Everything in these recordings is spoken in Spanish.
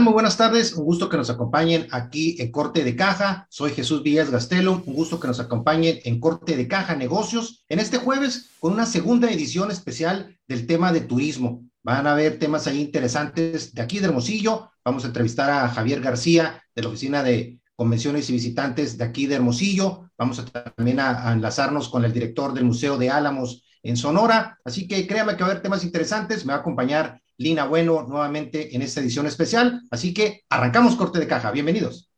Muy buenas tardes. Un gusto que nos acompañen aquí en Corte de Caja. Soy Jesús Villas Gastelo. Un gusto que nos acompañen en Corte de Caja Negocios en este jueves con una segunda edición especial del tema de turismo. Van a haber temas ahí interesantes de aquí de Hermosillo. Vamos a entrevistar a Javier García de la Oficina de Convenciones y Visitantes de aquí de Hermosillo. Vamos a también a, a enlazarnos con el director del Museo de Álamos en Sonora. Así que créame que va a haber temas interesantes. Me va a acompañar Lina Bueno nuevamente en esta edición especial. Así que arrancamos corte de caja. Bienvenidos.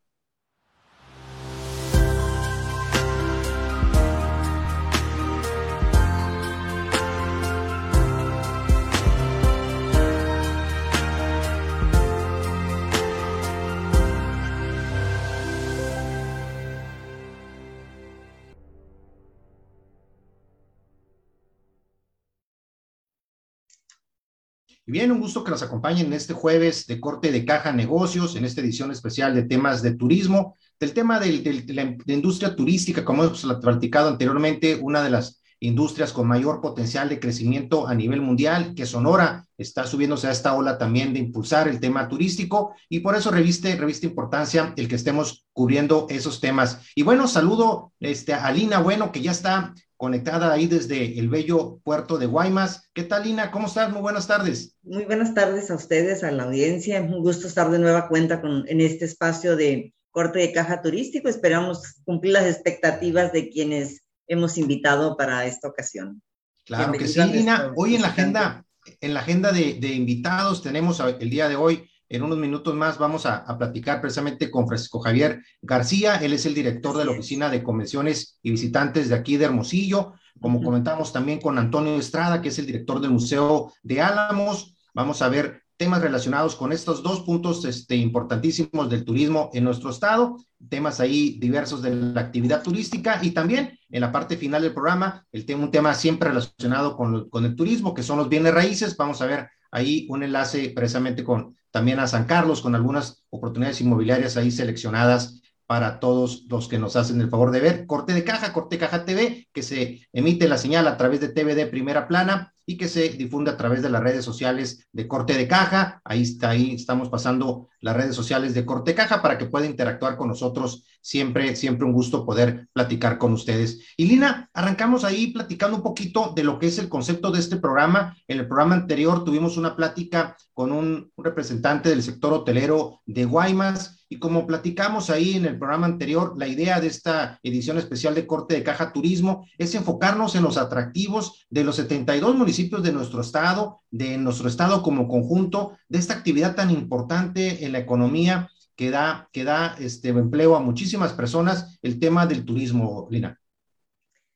Y bien, un gusto que nos acompañen en este jueves de corte de caja negocios, en esta edición especial de temas de turismo, del tema de la industria turística, como hemos platicado anteriormente, una de las industrias con mayor potencial de crecimiento a nivel mundial, que Sonora está subiéndose a esta ola también de impulsar el tema turístico y por eso reviste, reviste importancia el que estemos cubriendo esos temas. Y bueno, saludo este, a Lina Bueno, que ya está conectada ahí desde el bello puerto de Guaymas. ¿Qué tal, Lina? ¿Cómo estás? Muy buenas tardes. Muy buenas tardes a ustedes, a la audiencia. Un gusto estar de nueva cuenta con, en este espacio de corte de caja turístico. Esperamos cumplir las expectativas de quienes hemos invitado para esta ocasión. Claro que sí, Lina. Hoy en la agenda, en la agenda de, de invitados tenemos el día de hoy en unos minutos más vamos a, a, platicar precisamente con Francisco Javier García. Él es el director de la Oficina de Convenciones y Visitantes de aquí de Hermosillo. Como comentamos también con Antonio Estrada, que es el director del Museo de Álamos. Vamos a ver temas relacionados con estos dos puntos este, importantísimos del turismo en nuestro estado, temas ahí diversos de la actividad turística y también en la parte final del programa, el tema, un tema siempre relacionado con, con el turismo, que son los bienes raíces. Vamos a ver ahí un enlace precisamente con también a San Carlos, con algunas oportunidades inmobiliarias ahí seleccionadas para todos los que nos hacen el favor de ver. Corte de Caja, Corte Caja TV, que se emite la señal a través de TV de primera plana y que se difunde a través de las redes sociales de Corte de Caja. Ahí está, ahí estamos pasando las redes sociales de Corte Caja para que pueda interactuar con nosotros. Siempre, siempre un gusto poder platicar con ustedes. Y Lina, arrancamos ahí platicando un poquito de lo que es el concepto de este programa. En el programa anterior tuvimos una plática con un representante del sector hotelero de Guaymas y como platicamos ahí en el programa anterior, la idea de esta edición especial de Corte de Caja Turismo es enfocarnos en los atractivos de los 72 municipios de nuestro estado, de nuestro estado como conjunto, de esta actividad tan importante en la economía que da, que da este empleo a muchísimas personas, el tema del turismo, Lina.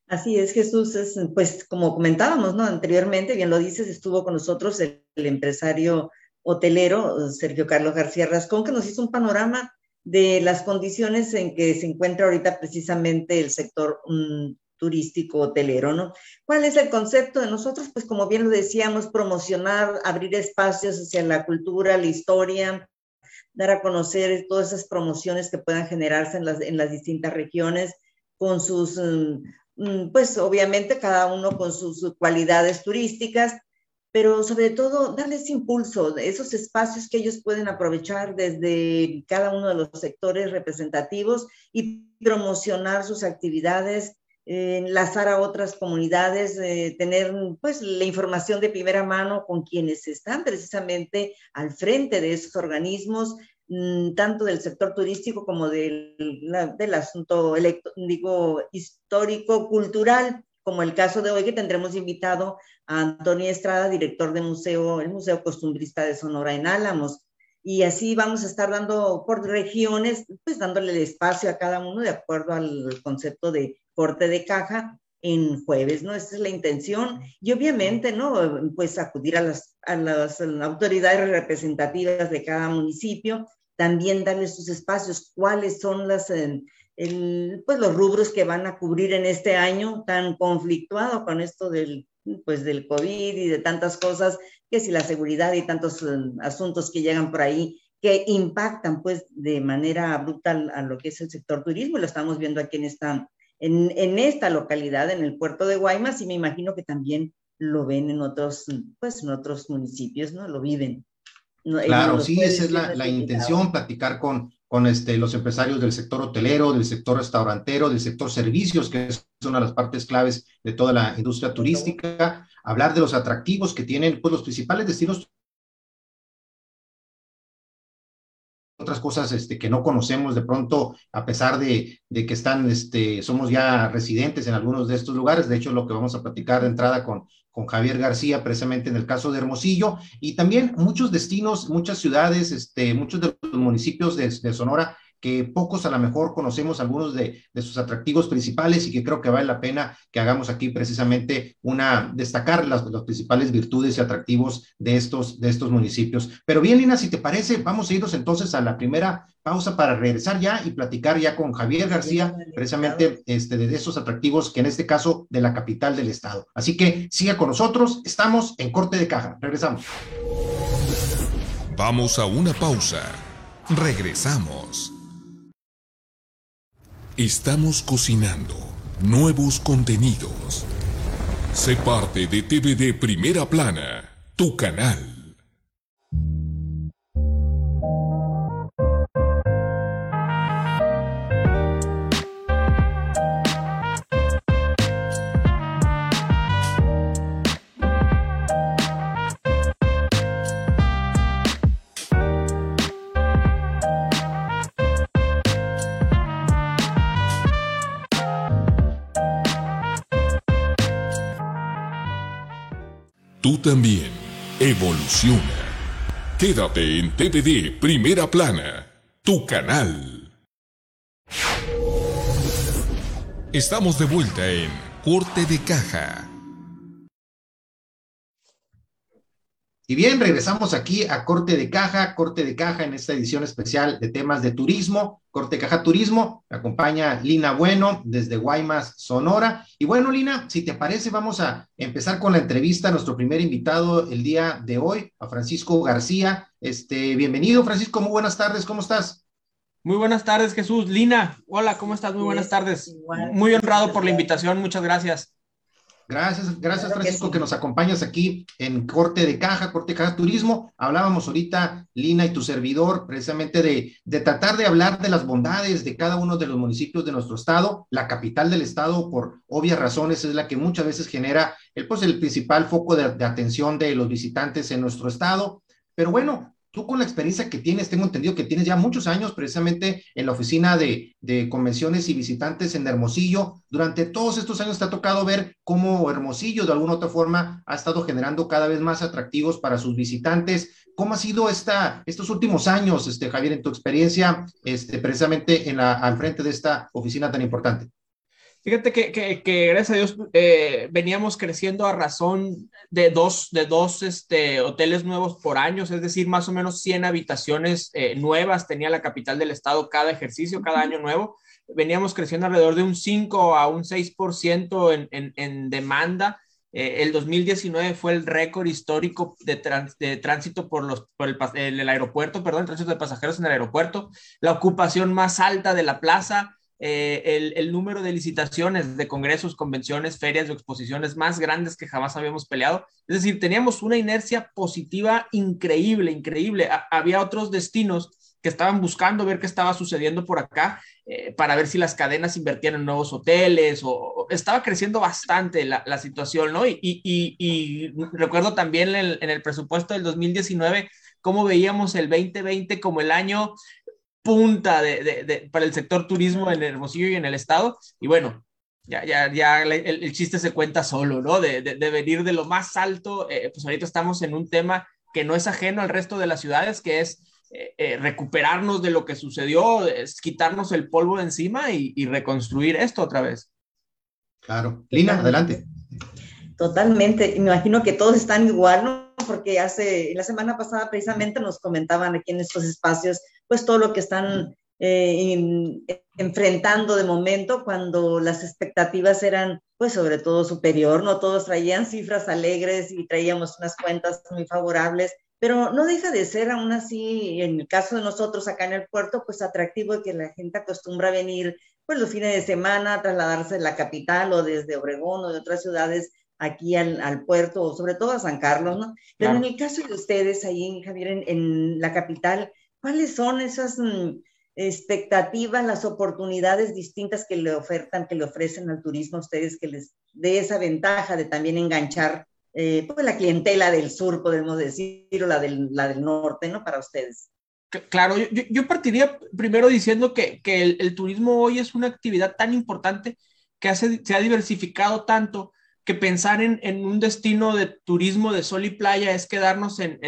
Así es, Jesús, es, pues como comentábamos, ¿no? Anteriormente, bien lo dices, estuvo con nosotros el, el empresario hotelero, Sergio Carlos García Rascón, que nos hizo un panorama de las condiciones en que se encuentra ahorita precisamente el sector um, turístico hotelero, ¿no? ¿Cuál es el concepto de nosotros? Pues como bien lo decíamos, promocionar, abrir espacios hacia la cultura, la historia, dar a conocer todas esas promociones que puedan generarse en las, en las distintas regiones con sus, um, pues obviamente cada uno con sus cualidades turísticas, pero sobre todo darles impulso, esos espacios que ellos pueden aprovechar desde cada uno de los sectores representativos y promocionar sus actividades, eh, enlazar a otras comunidades, eh, tener pues la información de primera mano con quienes están precisamente al frente de esos organismos, mmm, tanto del sector turístico como del, la, del asunto electo, digo, histórico, cultural, como el caso de hoy que tendremos invitado a Antonio Estrada, director del museo, el Museo Costumbrista de Sonora en Álamos. Y así vamos a estar dando por regiones, pues dándole el espacio a cada uno de acuerdo al concepto de corte de caja en jueves, ¿no? Esa es la intención. Y obviamente, ¿no? Pues acudir a las, a las autoridades representativas de cada municipio, también darles sus espacios, cuáles son las... Eh, el, pues los rubros que van a cubrir en este año tan conflictuado con esto del, pues del COVID y de tantas cosas, que si la seguridad y tantos uh, asuntos que llegan por ahí que impactan pues de manera brutal a lo que es el sector turismo, lo estamos viendo aquí en esta, en, en esta localidad, en el puerto de Guaymas, y me imagino que también lo ven en otros, pues en otros municipios, ¿no? Lo viven. Claro, sí, esa es la, la intención, platicar con, con este, los empresarios del sector hotelero, del sector restaurantero, del sector servicios, que es una de las partes claves de toda la industria turística, hablar de los atractivos que tienen pues, los principales destinos otras cosas este, que no conocemos de pronto, a pesar de, que están, este, somos ya residentes en algunos de estos lugares. De hecho, lo que vamos a platicar de entrada con, con Javier García, precisamente en el caso de Hermosillo, y también muchos destinos, muchas ciudades, este, muchos de los municipios de Sonora que pocos a lo mejor conocemos algunos de, sus atractivos principales y que creo que vale la pena que hagamos aquí precisamente una, destacar las, principales virtudes y atractivos de estos, de estos municipios. Pero bien, Lina, si te parece, vamos a irnos entonces a la primera pausa para regresar ya y platicar ya con Javier García, precisamente este, de esos atractivos que en este caso de la capital del estado. Así que siga con nosotros, estamos en corte de caja. Regresamos. Vamos a una pausa. Regresamos. Estamos cocinando nuevos contenidos. Sé parte de TVD Primera Plana, tu canal. También evoluciona. Quédate en TVD Primera Plana, tu canal. Estamos de vuelta en Corte de Caja. Y bien, regresamos aquí a Corte de Caja, Corte de Caja en esta edición especial de temas de turismo, Corte de Caja Turismo. Me acompaña Lina Bueno desde Guaymas, Sonora. Y bueno, Lina, si te parece, vamos a empezar con la entrevista a nuestro primer invitado el día de hoy, a Francisco García. Este, bienvenido, Francisco, muy buenas tardes, ¿cómo estás? Muy buenas tardes, Jesús. Lina, hola, ¿cómo estás? Muy buenas tardes. Muy honrado por la invitación, muchas gracias. Gracias, gracias Francisco que, nos acompañas aquí en Corte de Caja, Corte de Caja Turismo. Hablábamos ahorita, Lina y tu servidor, precisamente de, de, tratar de hablar de las bondades de cada uno de los municipios de nuestro estado. La capital del estado, por obvias razones, es la que muchas veces genera el, pues, el principal foco de, de atención de los visitantes en nuestro estado. Pero bueno, tú con la experiencia que tienes, tengo entendido que tienes ya muchos años precisamente en la oficina de, convenciones y visitantes en Hermosillo. Durante todos estos años te ha tocado ver cómo Hermosillo de alguna otra forma ha estado generando cada vez más atractivos para sus visitantes. ¿Cómo ha sido esta, estos últimos años, este, Javier, en tu experiencia este, precisamente en la, al frente de esta oficina tan importante? Fíjate que, que, gracias a Dios eh, veníamos creciendo a razón de dos, de dos este, hoteles nuevos por año, es decir, más o menos 100 habitaciones eh, nuevas tenía la capital del estado cada ejercicio, cada año nuevo. Veníamos creciendo alrededor de un 5 a un 6% en, en, en demanda. Eh, el 2019 fue el récord histórico de, de tránsito por, los, por el, el, aeropuerto, perdón, tránsito de pasajeros en el aeropuerto, la ocupación más alta de la plaza, eh, el, número de licitaciones de congresos, convenciones, ferias o exposiciones más grandes que jamás habíamos peleado. Es decir, teníamos una inercia positiva increíble, increíble. había otros destinos que estaban buscando ver qué estaba sucediendo por acá eh, para ver si las cadenas invertían en nuevos hoteles o, estaba creciendo bastante la, situación, ¿no? Y, recuerdo también en en el presupuesto del 2019 cómo veíamos el 2020 como el año punta de, para el sector turismo en Hermosillo y en el estado. Y bueno, ya, ya, ya el, chiste se cuenta solo, ¿no? De, venir de lo más alto, eh, pues ahorita estamos en un tema que no es ajeno al resto de las ciudades, que es eh, eh, recuperarnos de lo que sucedió, es quitarnos el polvo de encima y, y reconstruir esto otra vez. Claro. Lina, adelante. Totalmente. Me imagino que todos están igual, ¿no? Porque hace, la semana pasada precisamente nos comentaban aquí en estos espacios pues todo lo que están eh, enfrentando de momento cuando las expectativas eran pues sobre todo superior, no todos traían cifras alegres y traíamos unas cuentas muy favorables, pero no deja de ser aún así, en el caso de nosotros acá en el puerto, pues atractivo que la gente acostumbra venir pues los fines de semana, trasladarse de la capital o desde Obregón o de otras ciudades aquí al, puerto, o sobre todo a San Carlos, ¿no? Pero en el caso de ustedes ahí, Javier, en, la capital, ¿cuáles son esas mm, expectativas, las oportunidades distintas que le ofertan, que le ofrecen al turismo a ustedes, que les dé esa ventaja de también enganchar eh, pues la clientela del sur, podemos decir, o la del, la del norte, ¿no? Para ustedes. Claro, yo, partiría primero diciendo que, el, turismo hoy es una actividad tan importante que se ha diversificado tanto que pensar en, un destino de turismo de sol y playa es quedarnos en,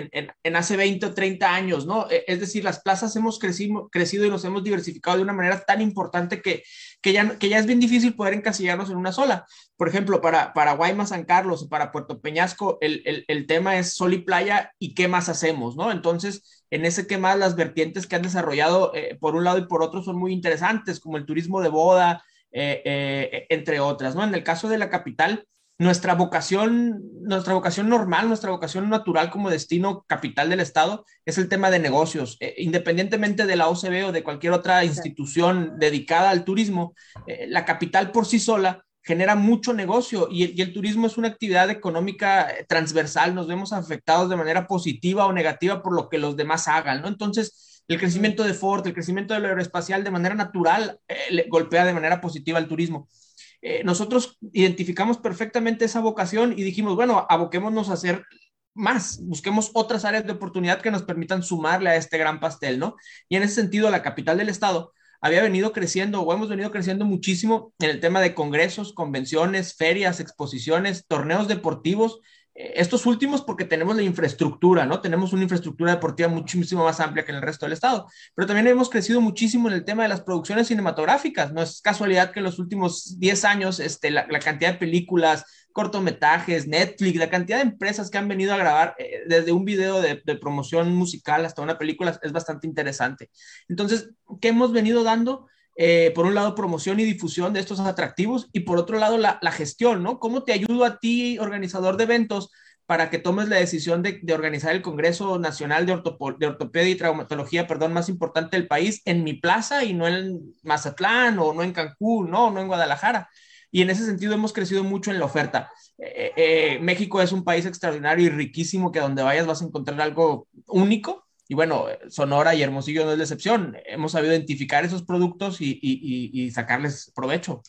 hace 20 o 30 años, ¿no? E, es decir, las plazas hemos crecido, crecido y nos hemos diversificado de una manera tan importante que, ya, que ya es bien difícil poder encasillarnos en una sola. Por ejemplo, para, para Guaymas, San Carlos o para Puerto Peñasco, el, tema es sol y playa y qué más hacemos, ¿no? Entonces, en ese qué más, las vertientes que han desarrollado eh, por un lado y por otro son muy interesantes, como el turismo de boda, eh, eh, entre otras, ¿no? En el caso de la capital, nuestra vocación, nuestra vocación normal, nuestra vocación natural como destino capital del Estado es el tema de negocios. Eh, independientemente de la OCB o de cualquier otra institución dedicada al turismo, eh, la capital por sí sola genera mucho negocio y, el turismo es una actividad económica eh, transversal. Nos vemos afectados de manera positiva o negativa por lo que los demás hagan, ¿no? Entonces, el crecimiento de Ford, el crecimiento del aeroespacial de manera natural golpea de manera positiva al turismo. Eh, nosotros identificamos perfectamente esa vocación y dijimos, bueno, aboquémonos a hacer más, busquemos otras áreas de oportunidad que nos permitan sumarle a este gran pastel, ¿no? Y en ese sentido, la capital del estado había venido creciendo o hemos venido creciendo muchísimo en el tema de congresos, convenciones, ferias, exposiciones, torneos deportivos estos últimos porque tenemos la infraestructura, ¿no? Tenemos una infraestructura deportiva muchísimo más amplia que en el resto del estado, pero también hemos crecido muchísimo en el tema de las producciones cinematográficas. No es casualidad que en los últimos 10 años este, la, cantidad de películas, cortometrajes, Netflix, la cantidad de empresas que han venido a grabar eh, desde un video de, de, promoción musical hasta una película es bastante interesante. Entonces, ¿qué hemos venido dando? Eh, por un lado, promoción y difusión de estos atractivos y por otro lado, la, gestión, ¿no? ¿Cómo te ayudo a ti, organizador de eventos, para que tomes la decisión de, organizar el Congreso Nacional de, Ortopedia y Traumatología, perdón, más importante del país en mi plaza y no en Mazatlán o no en Cancún, no, no en Guadalajara? Y en ese sentido hemos crecido mucho en la oferta. Eh, eh, México es un país extraordinario y riquísimo que donde vayas vas a encontrar algo único y bueno, Sonora y Hermosillo no es la excepción. Hemos sabido identificar esos productos y, sacarles provecho.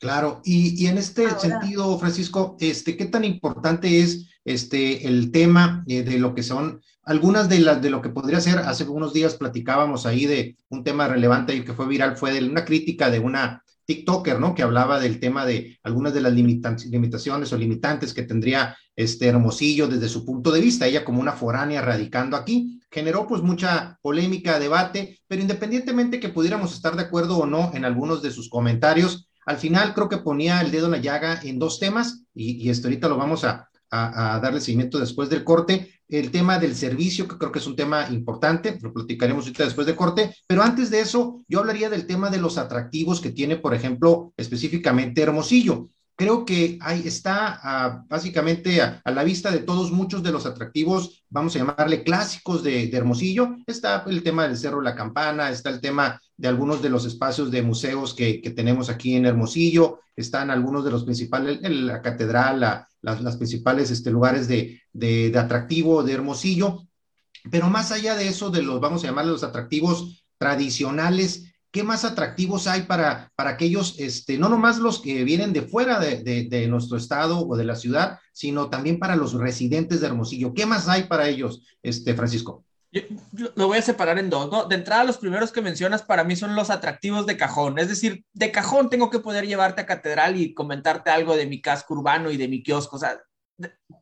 Claro, y, en este sentido, Francisco, este, ¿qué tan importante es este, el tema eh, de lo que son algunas de las de lo que podría ser? Hace unos días platicábamos ahí de un tema relevante y que fue viral, fue de una crítica de una TikToker, ¿no? Que hablaba del tema de algunas de las limitaciones o limitantes que tendría este Hermosillo desde su punto de vista, ella como una foránea radicando aquí, generó pues mucha polémica, debate, pero independientemente que pudiéramos estar de acuerdo o no en algunos de sus comentarios, al final creo que ponía el dedo en la llaga en dos temas y, y esto ahorita lo vamos a, a, darle seguimiento después del corte. El tema del servicio, que creo que es un tema importante, lo platicaremos ahorita después del corte, pero antes de eso, yo hablaría del tema de los atractivos que tiene, por ejemplo, específicamente Hermosillo creo que ahí está ah, básicamente a, la vista de todos muchos de los atractivos, vamos a llamarle clásicos de, Hermosillo. Está el tema del Cerro La Campana, está el tema de algunos de los espacios de museos que, tenemos aquí en Hermosillo, están algunos de los principales, la catedral, las, principales este, lugares de, de, de atractivo de Hermosillo. Pero más allá de eso, de los, vamos a llamarle los atractivos tradicionales, ¿qué más atractivos hay para, para aquellos, este, no nomás los que vienen de fuera de, nuestro estado o de la ciudad, sino también para los residentes de Hermosillo? ¿Qué más hay para ellos, este, Francisco? lo voy a separar en dos, ¿no? De entrada, los primeros que mencionas para mí son los atractivos de cajón. Es decir, de cajón tengo que poder llevarte a catedral y comentarte algo de mi casco urbano y de mi kiosco. O sea,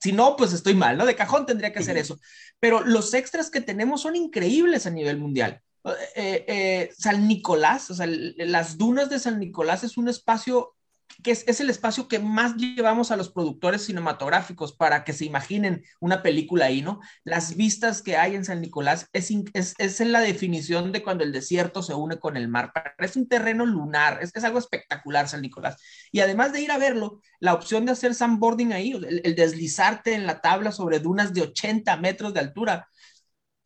si no, pues estoy mal, ¿no? De cajón tendría que hacer eso. Pero los extras que tenemos son increíbles a nivel mundial. Eh, eh, San Nicolás, o sea, las dunas de San Nicolás es un espacio que es, el espacio que más llevamos a los productores cinematográficos para que se imaginen una película ahí, ¿no? Las vistas que hay en San Nicolás es, es, es en la definición de cuando el desierto se une con el mar. Es un terreno lunar, es, algo espectacular San Nicolás. Y además de ir a verlo, la opción de hacer sandboarding ahí, el, el deslizarte en la tabla sobre dunas de 80 metros de altura,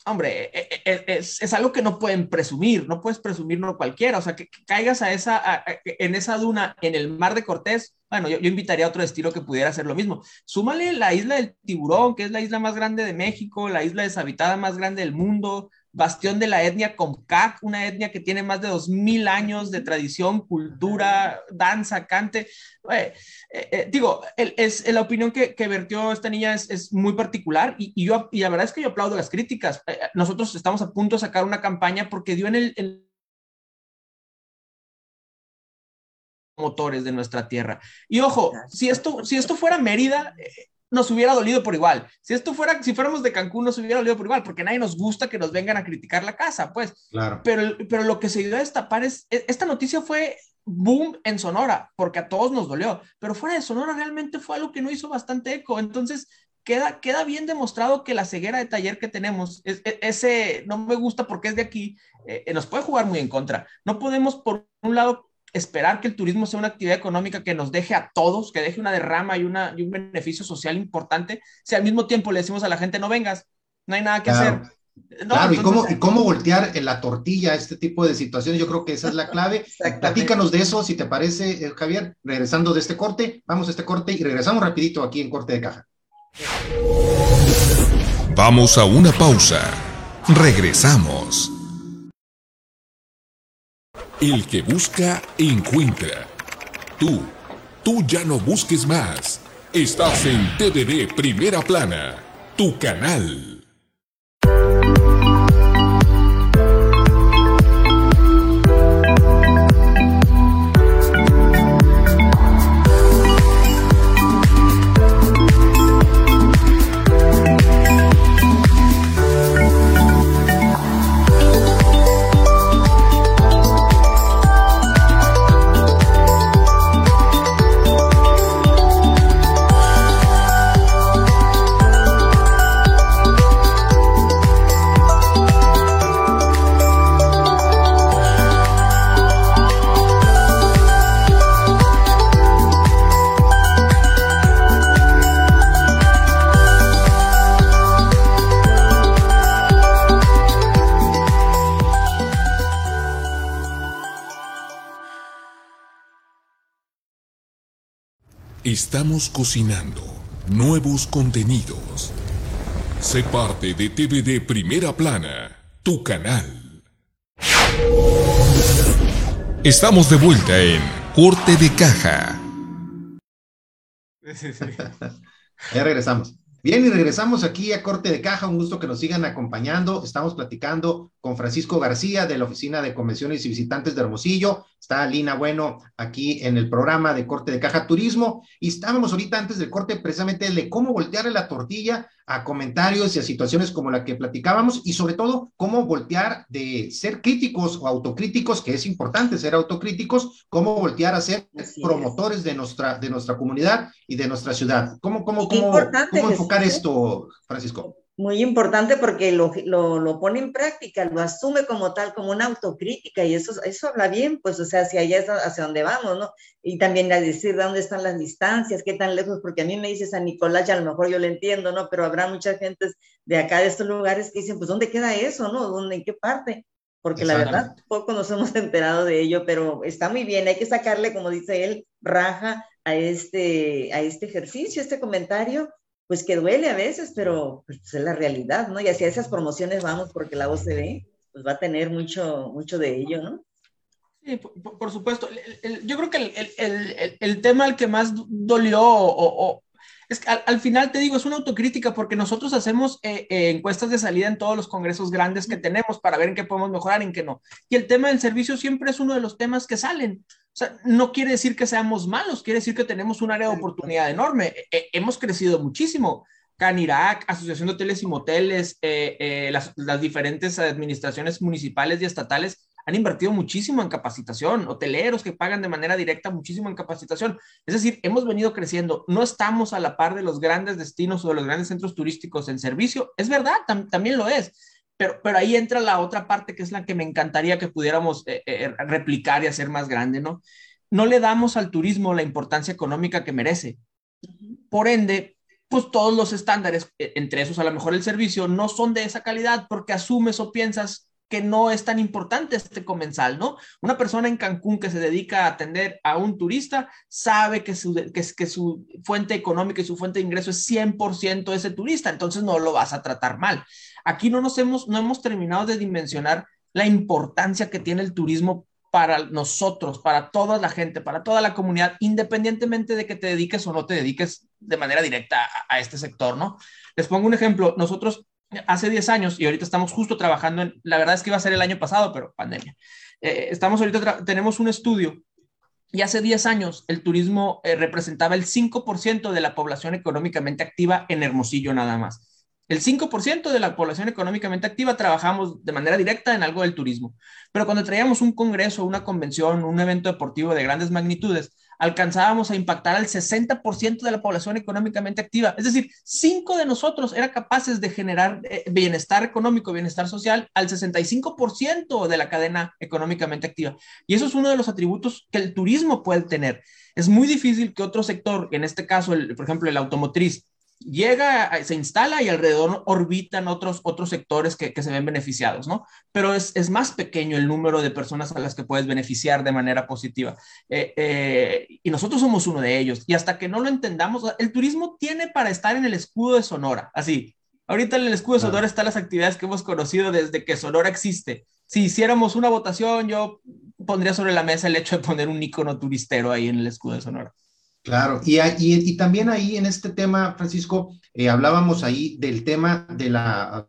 hombre, e, e, e, es, algo que no pueden presumir, no puedes presumirlo cualquiera, o sea, que, caigas a esa, en esa duna en el mar de Cortés, bueno, yo, yo, invitaría a otro destino que pudiera hacer lo mismo. Súmale la isla del Tiburón, que es la isla más grande de México, la isla deshabitada más grande del mundo, bastión de la etnia Comcac, una etnia que tiene más de dos mil años de tradición, cultura, danza, cante. Eh, eh, digo, es, la opinión que, vertió esta niña es, muy particular y, yo, y la verdad es que yo aplaudo las críticas. Eh, nosotros estamos a punto de sacar una campaña porque dio en el... motores de nuestra tierra. Y ojo, si esto, si esto fuera Mérida, nos hubiera dolido por igual. Si esto fuera, si fuéramos de Cancún, nos hubiera dolido por igual, porque nadie nos gusta que nos vengan a criticar la casa, pues. Claro. Pero, pero lo que se dio a destapar es, e, esta noticia fue boom en Sonora, porque a todos nos dolió, pero fuera de Sonora realmente fue algo que no hizo bastante eco. Entonces, queda, queda bien demostrado que la ceguera de taller que tenemos, es, e, ese no me gusta porque es de aquí, eh, nos puede jugar muy en contra. No podemos, por un lado, esperar que el turismo sea una actividad económica que nos deje a todos, que deje una derrama y, una, y un beneficio social importante, si al mismo tiempo le decimos a la gente, no vengas, no hay nada que hacer. claro, y, cómo, y cómo voltear en la tortilla este tipo de situaciones, yo creo que esa es la clave. Platícanos de eso, si te parece, eh, Javier, regresando de este corte, vamos a este corte y regresamos rapidito aquí en Corte de Caja. Vamos a una pausa. Regresamos. El que busca, encuentra. Tú, tú ya no busques más. Estás en TVD Primera Plana, tu canal. Estamos cocinando nuevos contenidos. Sé parte de TVD Primera Plana, tu canal. Estamos de vuelta en Corte de Caja. ya regresamos. Bien, y regresamos aquí a Corte de Caja. Un gusto que nos sigan acompañando. Estamos platicando con Francisco García de la Oficina de Convenciones y Visitantes de Hermosillo. Está Lina Bueno aquí en el programa de Corte de Caja Turismo. Y estábamos ahorita antes del corte precisamente de cómo voltearle la tortilla a comentarios y a situaciones como la que platicábamos y sobre todo cómo voltear de ser críticos o autocríticos, que es importante ser autocríticos, cómo voltear a ser promotores de nuestra, de nuestra comunidad y de nuestra ciudad. ¿Cómo, cómo, cómo, cómo enfocar esto, Francisco? Muy importante porque lo, lo, lo, pone en práctica, lo asume como tal, como una autocrítica, y eso, eso habla bien, pues, o sea, hacia allá es hacia dónde vamos, ¿no? Y también a decir dónde están las distancias, qué tan lejos, porque a mí me dice San Nicolás, ya a lo mejor yo lo entiendo, ¿no? Pero habrá mucha gente de acá, de estos lugares, que dicen, pues, ¿dónde queda eso, no? ¿Dónde, en qué parte? Porque la verdad, poco nos hemos enterado de ello, pero está muy bien, hay que sacarle, como dice él, raja a este, a este ejercicio, este comentario, pues que duele a veces, pero pues, es la realidad, ¿no? Y hacia esas promociones vamos porque la voz se ve, pues va a tener mucho, mucho de ello, ¿no? Sí, por, supuesto. yo creo que el, el, el, tema al que más dolió o, es que al, final te digo, es una autocrítica porque nosotros hacemos eh, eh, encuestas de salida en todos los congresos grandes que tenemos para ver en qué podemos mejorar, en qué no. Y el tema del servicio siempre es uno de los temas que salen. O sea, no quiere decir que seamos malos, quiere decir que tenemos un área de oportunidad enorme. E, e, hemos crecido muchísimo. Canirac, Asociación de Hoteles y Moteles, eh, las, las diferentes administraciones municipales y estatales han invertido muchísimo en capacitación, hoteleros que pagan de manera directa muchísimo en capacitación. Es decir, hemos venido creciendo, no estamos a la par de los grandes destinos o de los grandes centros turísticos en servicio. Es verdad, también lo es. Pero, pero, ahí entra la otra parte que es la que me encantaría que pudiéramos eh, eh, replicar y hacer más grande, ¿no? No le damos al turismo la importancia económica que merece. Por ende, pues todos los estándares, e, entre esos a lo mejor el servicio, no son de esa calidad porque asumes o piensas que no es tan importante este comensal, ¿no? Una persona en Cancún que se dedica a atender a un turista sabe que su, que, que su fuente económica y su fuente de ingreso es 100% ese turista, entonces no lo vas a tratar mal. Aquí no nos hemos, no hemos terminado de dimensionar la importancia que tiene el turismo para nosotros, para toda la gente, para toda la comunidad, independientemente de que te dediques o no te dediques de manera directa a, este sector, ¿no? Les pongo un ejemplo. Nosotros hace 10 años y ahorita estamos justo trabajando en, la verdad es que iba a ser el año pasado, pero pandemia. Eh, estamos ahorita, tenemos un estudio y hace 10 años el turismo eh, representaba el 5% de la población económicamente activa en Hermosillo nada más. El 5% de la población económicamente activa trabajamos de manera directa en algo del turismo. Pero cuando traíamos un congreso, una convención, un evento deportivo de grandes magnitudes, alcanzábamos a impactar al 60% de la población económicamente activa. Es decir, cinco de nosotros eran capaces de generar eh, bienestar económico, bienestar social al 65% de la cadena económicamente activa. Y eso es uno de los atributos que el turismo puede tener. Es muy difícil que otro sector, en este caso, por ejemplo, el automotriz, llega, se instala y alrededor orbitan otros, otros sectores que, se ven beneficiados, ¿no? Pero es, más pequeño el número de personas a las que puedes beneficiar de manera positiva. Eh, eh, y nosotros somos uno de ellos. Y hasta que no lo entendamos, el turismo tiene para estar en el escudo de Sonora, así. Ahorita en el escudo de Sonora están las actividades que hemos conocido desde que Sonora existe. Si hiciéramos una votación, yo pondría sobre la mesa el hecho de poner un icono turistero ahí en el escudo de Sonora. Claro, y, y, también ahí en este tema, Francisco, eh, hablábamos ahí del tema de la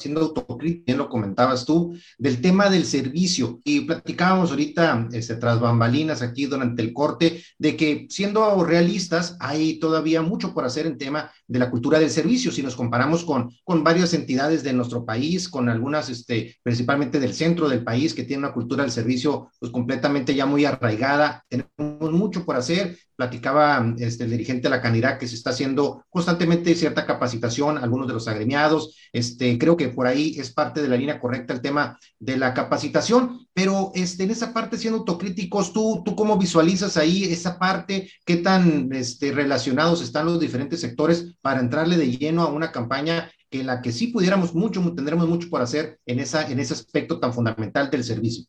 siendo autocrítica, bien lo comentabas tú, del tema del servicio. Y platicábamos ahorita, este, tras bambalinas aquí durante el corte, de que siendo realistas, hay todavía mucho por hacer en tema de la cultura del servicio. Si nos comparamos con, con varias entidades de nuestro país, con algunas, este, principalmente del centro del país, que tienen una cultura del servicio pues completamente ya muy arraigada, tenemos mucho por hacer. Platicaba este, el dirigente de la Canidad que se está haciendo constantemente cierta capacitación, algunos de los agremiados. Este, creo que por ahí es parte de la línea correcta el tema de la capacitación, pero este, en esa parte, siendo autocríticos, ¿tú, tú cómo visualizas ahí esa parte? ¿Qué tan este, relacionados están los diferentes sectores para entrarle de lleno a una campaña que la que sí pudiéramos mucho, tendremos mucho por hacer en, esa, en ese aspecto tan fundamental del servicio?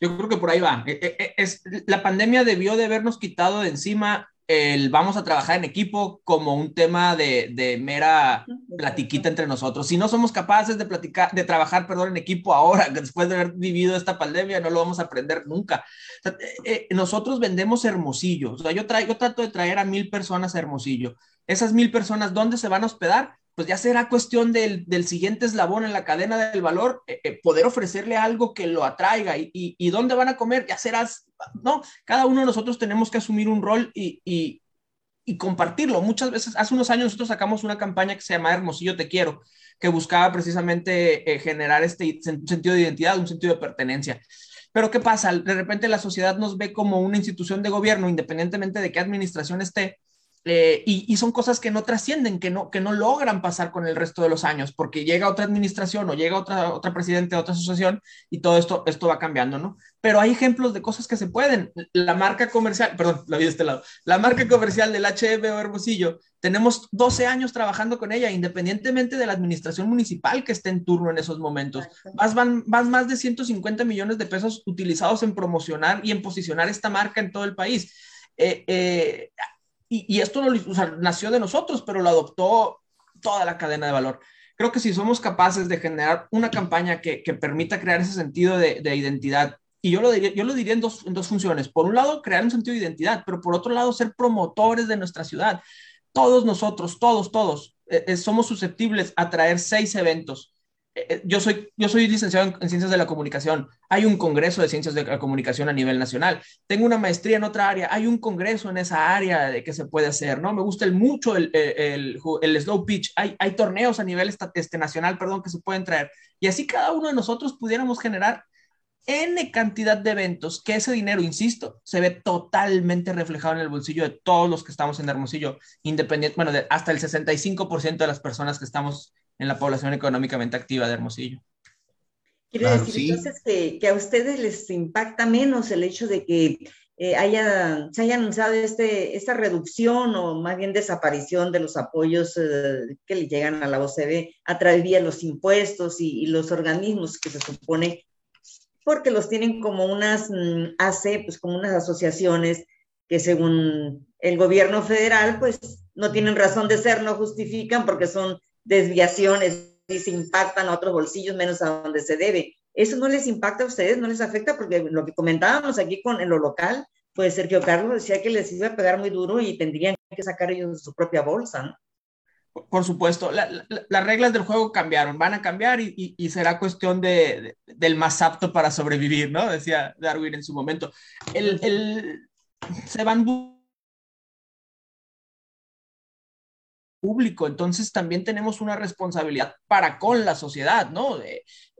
Yo creo que por ahí va. Eh, eh, eh, es, la pandemia debió de habernos quitado de encima el vamos a trabajar en equipo como un tema de, mera platiquita entre nosotros. Si no somos capaces de platicar, de trabajar, perdón, en equipo ahora, después de haber vivido esta pandemia, no lo vamos a aprender nunca. nosotros vendemos Hermosillo. Yo, traigo, yo trato de traer a mil personas a Hermosillo. Esas mil personas, ¿dónde se van a hospedar? pues ya será cuestión del, siguiente eslabón en la cadena del valor, eh, eh, poder ofrecerle algo que lo atraiga y, dónde van a comer, ya serás, no, cada uno de nosotros tenemos que asumir un rol y, compartirlo. Muchas veces, hace unos años nosotros sacamos una campaña que se llama Hermosillo Te Quiero, que buscaba precisamente eh, generar este sentido de identidad, un sentido de pertenencia. Pero ¿qué pasa? De repente la sociedad nos ve como una institución de gobierno, independientemente de qué administración esté, eh, y, son cosas que no trascienden, que no, que no logran pasar con el resto de los años, porque llega otra administración o llega otra, otra presidente, otra asociación y todo esto, esto va cambiando, ¿no? Pero hay ejemplos de cosas que se pueden. La marca comercial, perdón, la vi de este lado, la marca comercial del HB o Hermosillo, tenemos 12 años trabajando con ella, independientemente de la administración municipal que esté en turno en esos momentos. Más, van, van más de 150 millones de pesos utilizados en promocionar y en posicionar esta marca en todo el país. Eh, eh, y, esto no, nació de nosotros, pero lo adoptó toda la cadena de valor. Creo que si somos capaces de generar una campaña que, permita crear ese sentido de, identidad, y yo lo diría, yo lo diría en, dos, funciones. Por un lado, crear un sentido de identidad, pero por otro lado, ser promotores de nuestra ciudad. Todos nosotros, todos, todos, eh, eh, somos susceptibles a traer seis eventos yo soy, yo soy licenciado en, ciencias de la comunicación. Hay un congreso de ciencias de la comunicación a nivel nacional. Tengo una maestría en otra área. Hay un congreso en esa área de que se puede hacer, ¿no? Me gusta mucho el, el, slow pitch. Hay, hay torneos a nivel este, nacional, perdón, que se pueden traer. Y así cada uno de nosotros pudiéramos generar N cantidad de eventos que ese dinero, insisto, se ve totalmente reflejado en el bolsillo de todos los que estamos en Hermosillo, independiente, bueno, hasta el 65% de las personas que estamos en la población económicamente activa de Hermosillo. Quiere decir entonces que, a ustedes les impacta menos el hecho de que eh, haya, se haya anunciado este, esta reducción o más bien desaparición de los apoyos eh, que le llegan a la OCB a través de los impuestos y, los organismos que se supone, porque los tienen como unas mm, AC, pues como unas asociaciones que según el gobierno federal, pues no tienen razón de ser, no justifican porque son desviaciones y se impactan a otros bolsillos menos a donde se debe. ¿Eso no les impacta a ustedes? ¿No les afecta? Porque lo que comentábamos aquí con en lo local, pues Sergio Carlos decía que les iba a pegar muy duro y tendrían que sacar ellos su propia bolsa, ¿no? Por supuesto, las reglas del juego cambiaron, van a cambiar y, será cuestión de, del más apto para sobrevivir, ¿no? Decía Darwin en su momento. El, el, se van público. Entonces también tenemos una responsabilidad para con la sociedad, ¿no?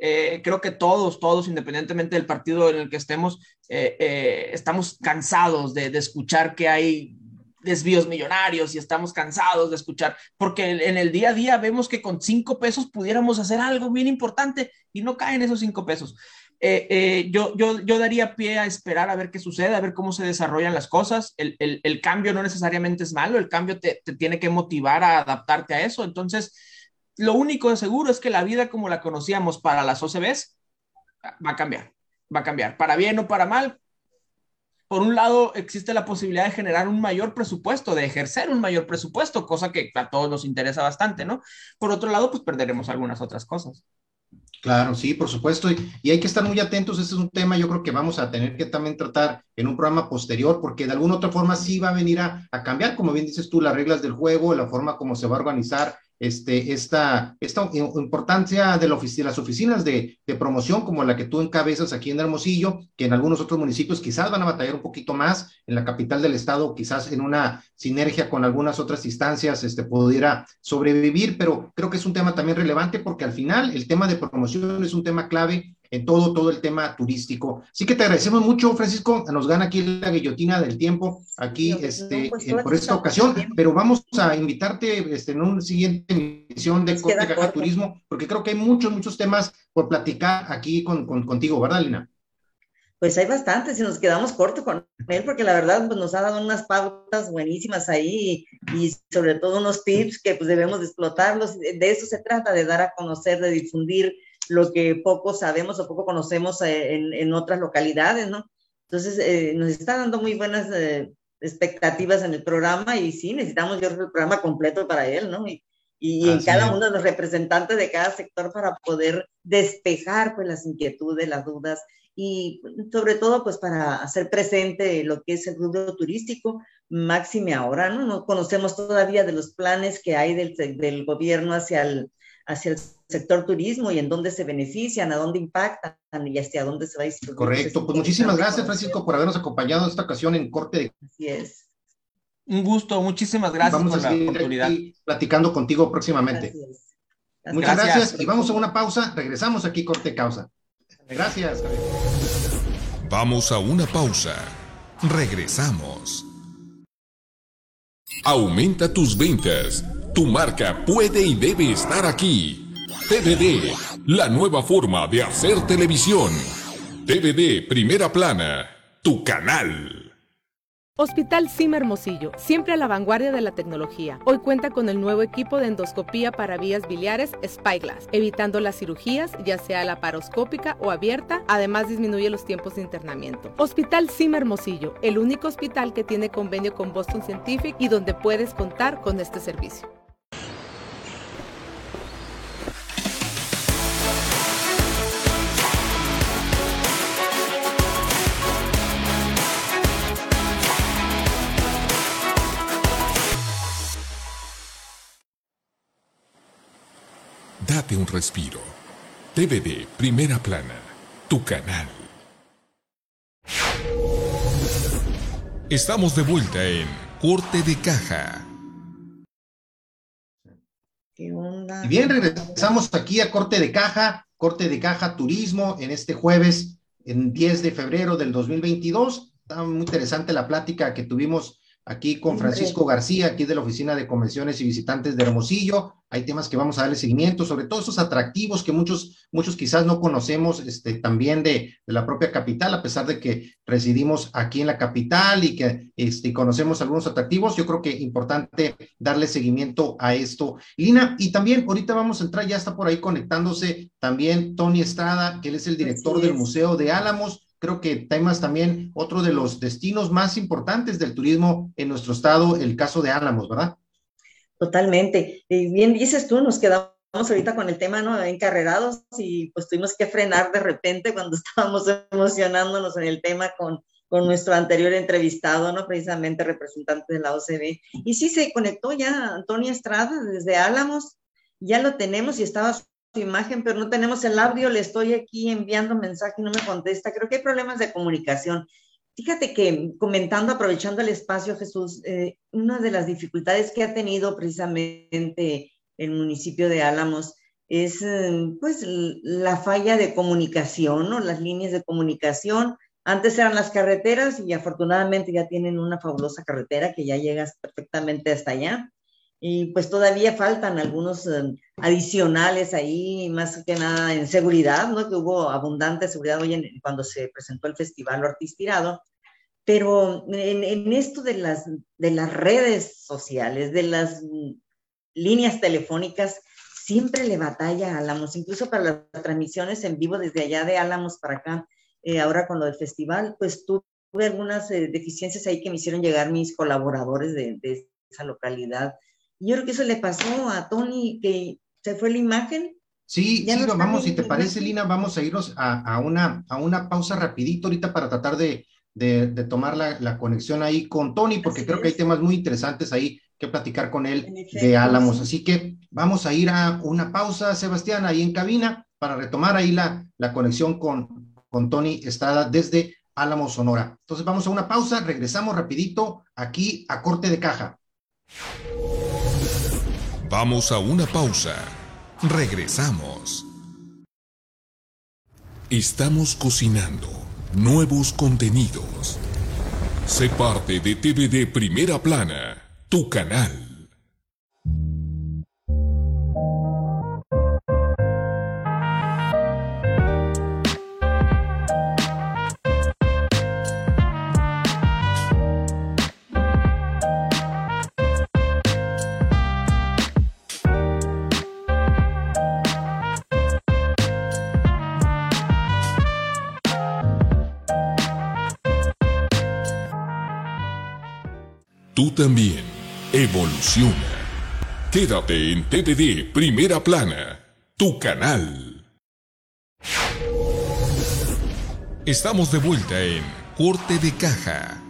Eh, creo que todos, todos, independientemente del partido en el que estemos, eh, eh, estamos cansados de, escuchar que hay desvíos millonarios y estamos cansados de escuchar, porque en el día a día vemos que con cinco pesos pudiéramos hacer algo bien importante y no caen esos cinco pesos. Eh, eh, yo, yo, yo, daría pie a esperar a ver qué sucede, a ver cómo se desarrollan las cosas. El, el, cambio no necesariamente es malo, el cambio te, te, tiene que motivar a adaptarte a eso. Entonces, lo único de seguro es que la vida como la conocíamos para las OCBs va a cambiar, va a cambiar, para bien o para mal. Por un lado, existe la posibilidad de generar un mayor presupuesto, de ejercer un mayor presupuesto, cosa que a todos nos interesa bastante, ¿no? Por otro lado, pues perderemos algunas otras cosas. Claro, sí, por supuesto. Y, hay que estar muy atentos. Este es un tema, yo creo que vamos a tener que también tratar en un programa posterior, porque de alguna otra forma sí va a venir a, a cambiar, como bien dices tú, las reglas del juego, la forma como se va a organizar este, esta, esta importancia de, las oficinas de, promoción como la que tú encabezas aquí en Hermosillo, que en algunos otros municipios quizás van a batallar un poquito más, en la capital del estado quizás en una sinergia con algunas otras instancias este, pudiera sobrevivir, pero creo que es un tema también relevante porque al final el tema de promoción es un tema clave en todo, todo el tema turístico. Así que te agradecemos mucho, Francisco. Nos gana aquí la guillotina del tiempo, aquí este, pues, eh, por esta ocasión, pero vamos a invitarte este, en una siguiente emisión de Corte Caja Turismo, porque creo que hay muchos, muchos temas por platicar aquí con, contigo, ¿verdad, Lina? Pues hay bastantes y nos quedamos cortos con él porque la verdad pues, nos ha dado unas pautas buenísimas ahí y, sobre todo unos tips que pues debemos explotarlos. De eso se trata, de dar a conocer, de difundir lo que poco sabemos o poco conocemos eh, en, otras localidades, ¿no? Entonces, eh, nos está dando muy buenas eh, expectativas en el programa y sí, necesitamos yo el programa completo para él, ¿no? Y, y en cada uno de los representantes de cada sector para poder despejar pues las inquietudes, las dudas y sobre todo pues para hacer presente lo que es el rubro turístico, máxime ahora, ¿no? No conocemos todavía de los planes que hay del, del gobierno hacia el, hacia el sector turismo y en dónde se benefician, a dónde impactan y hacia dónde se va a distribuir. Correcto, pues muchísimas gracias Francisco por habernos acompañado en esta ocasión en Corte de... Así es. Un gusto, muchísimas gracias vamos por a la oportunidad. Platicando contigo próximamente. Muchas gracias. y vamos a una pausa, regresamos aquí Corte Causa. Gracias. Vamos a una pausa. Regresamos. Aumenta tus ventas tu marca puede y debe estar aquí. TVD, la nueva forma de hacer televisión. TVD Primera Plana, tu canal. Hospital Sim Hermosillo, siempre a la vanguardia de la tecnología. Hoy cuenta con el nuevo equipo de endoscopía para vías biliares Spyglass, evitando las cirugías, ya sea laparoscópica o abierta, además disminuye los tiempos de internamiento. Hospital Sim Hermosillo, el único hospital que tiene convenio con Boston Scientific y donde puedes contar con este servicio. Date un respiro. TVD Primera Plana, tu canal. Estamos de vuelta en Corte de Caja. ¿Qué onda? Y bien, regresamos aquí a Corte de Caja, Corte de Caja Turismo, en este jueves, en 10 de febrero del 2022. Está muy interesante la plática que tuvimos aquí con Francisco García, aquí de la Oficina de Convenciones y Visitantes de Hermosillo. Hay temas que vamos a darle seguimiento, sobre todo esos atractivos que muchos, muchos quizás no conocemos este, también de, de la propia capital, a pesar de que residimos aquí en la capital y que este, conocemos algunos atractivos. Yo creo que es importante darle seguimiento a esto. Lina, y también ahorita vamos a entrar, ya está por ahí conectándose también Tony Estrada, que él es el director del Museo de Álamos creo que temas también otro de los destinos más importantes del turismo en nuestro estado, el caso de Álamos, ¿verdad? Totalmente. Y bien dices tú, nos quedamos ahorita con el tema, ¿no? Encarrerados y pues tuvimos que frenar de repente cuando estábamos emocionándonos en el tema con, con nuestro anterior entrevistado, ¿no? Precisamente representante de la OCB. Y sí se conectó ya Antonio Estrada desde Álamos, ya lo tenemos y estaba su imagen, pero no tenemos el audio, le estoy aquí enviando mensaje y no me contesta. Creo que hay problemas de comunicación. Fíjate que comentando, aprovechando el espacio, Jesús, eh, una de las dificultades que ha tenido precisamente el municipio de Álamos es eh, pues la falla de comunicación, ¿no? Las líneas de comunicación. Antes eran las carreteras y afortunadamente ya tienen una fabulosa carretera que ya llegas perfectamente hasta allá y pues todavía faltan algunos eh, adicionales ahí, más que nada en seguridad, ¿no? Que hubo abundante seguridad hoy en, cuando se presentó el Festival Ortiz Tirado, pero en, esto de las, de las redes sociales, de las líneas telefónicas, siempre le batalla a Álamos, incluso para las transmisiones en vivo desde allá de Álamos para acá, eh, ahora con lo del festival, pues tuve algunas eh, deficiencias ahí que me hicieron llegar mis colaboradores de, de esa localidad yo creo que eso le pasó a Tony, que se fue la imagen. Sí, sí, vamos, si te parece, Lina, vamos a irnos a, una, a una pausa rapidito ahorita para tratar de, tomar la, conexión ahí con Tony, porque creo que hay temas muy interesantes ahí que platicar con él de Álamos. Así que vamos a ir a una pausa, Sebastián, ahí en cabina, para retomar ahí la, la conexión con, con Tony Estrada desde Álamos, Sonora. Entonces vamos a una pausa, regresamos rapidito aquí a corte de caja. Vamos a una pausa. Regresamos. Estamos cocinando nuevos contenidos. Sé parte de TVD Primera Plana, tu canal. Tú también evoluciona. Quédate en TVD Primera Plana, tu canal. Estamos de vuelta en Corte de Caja.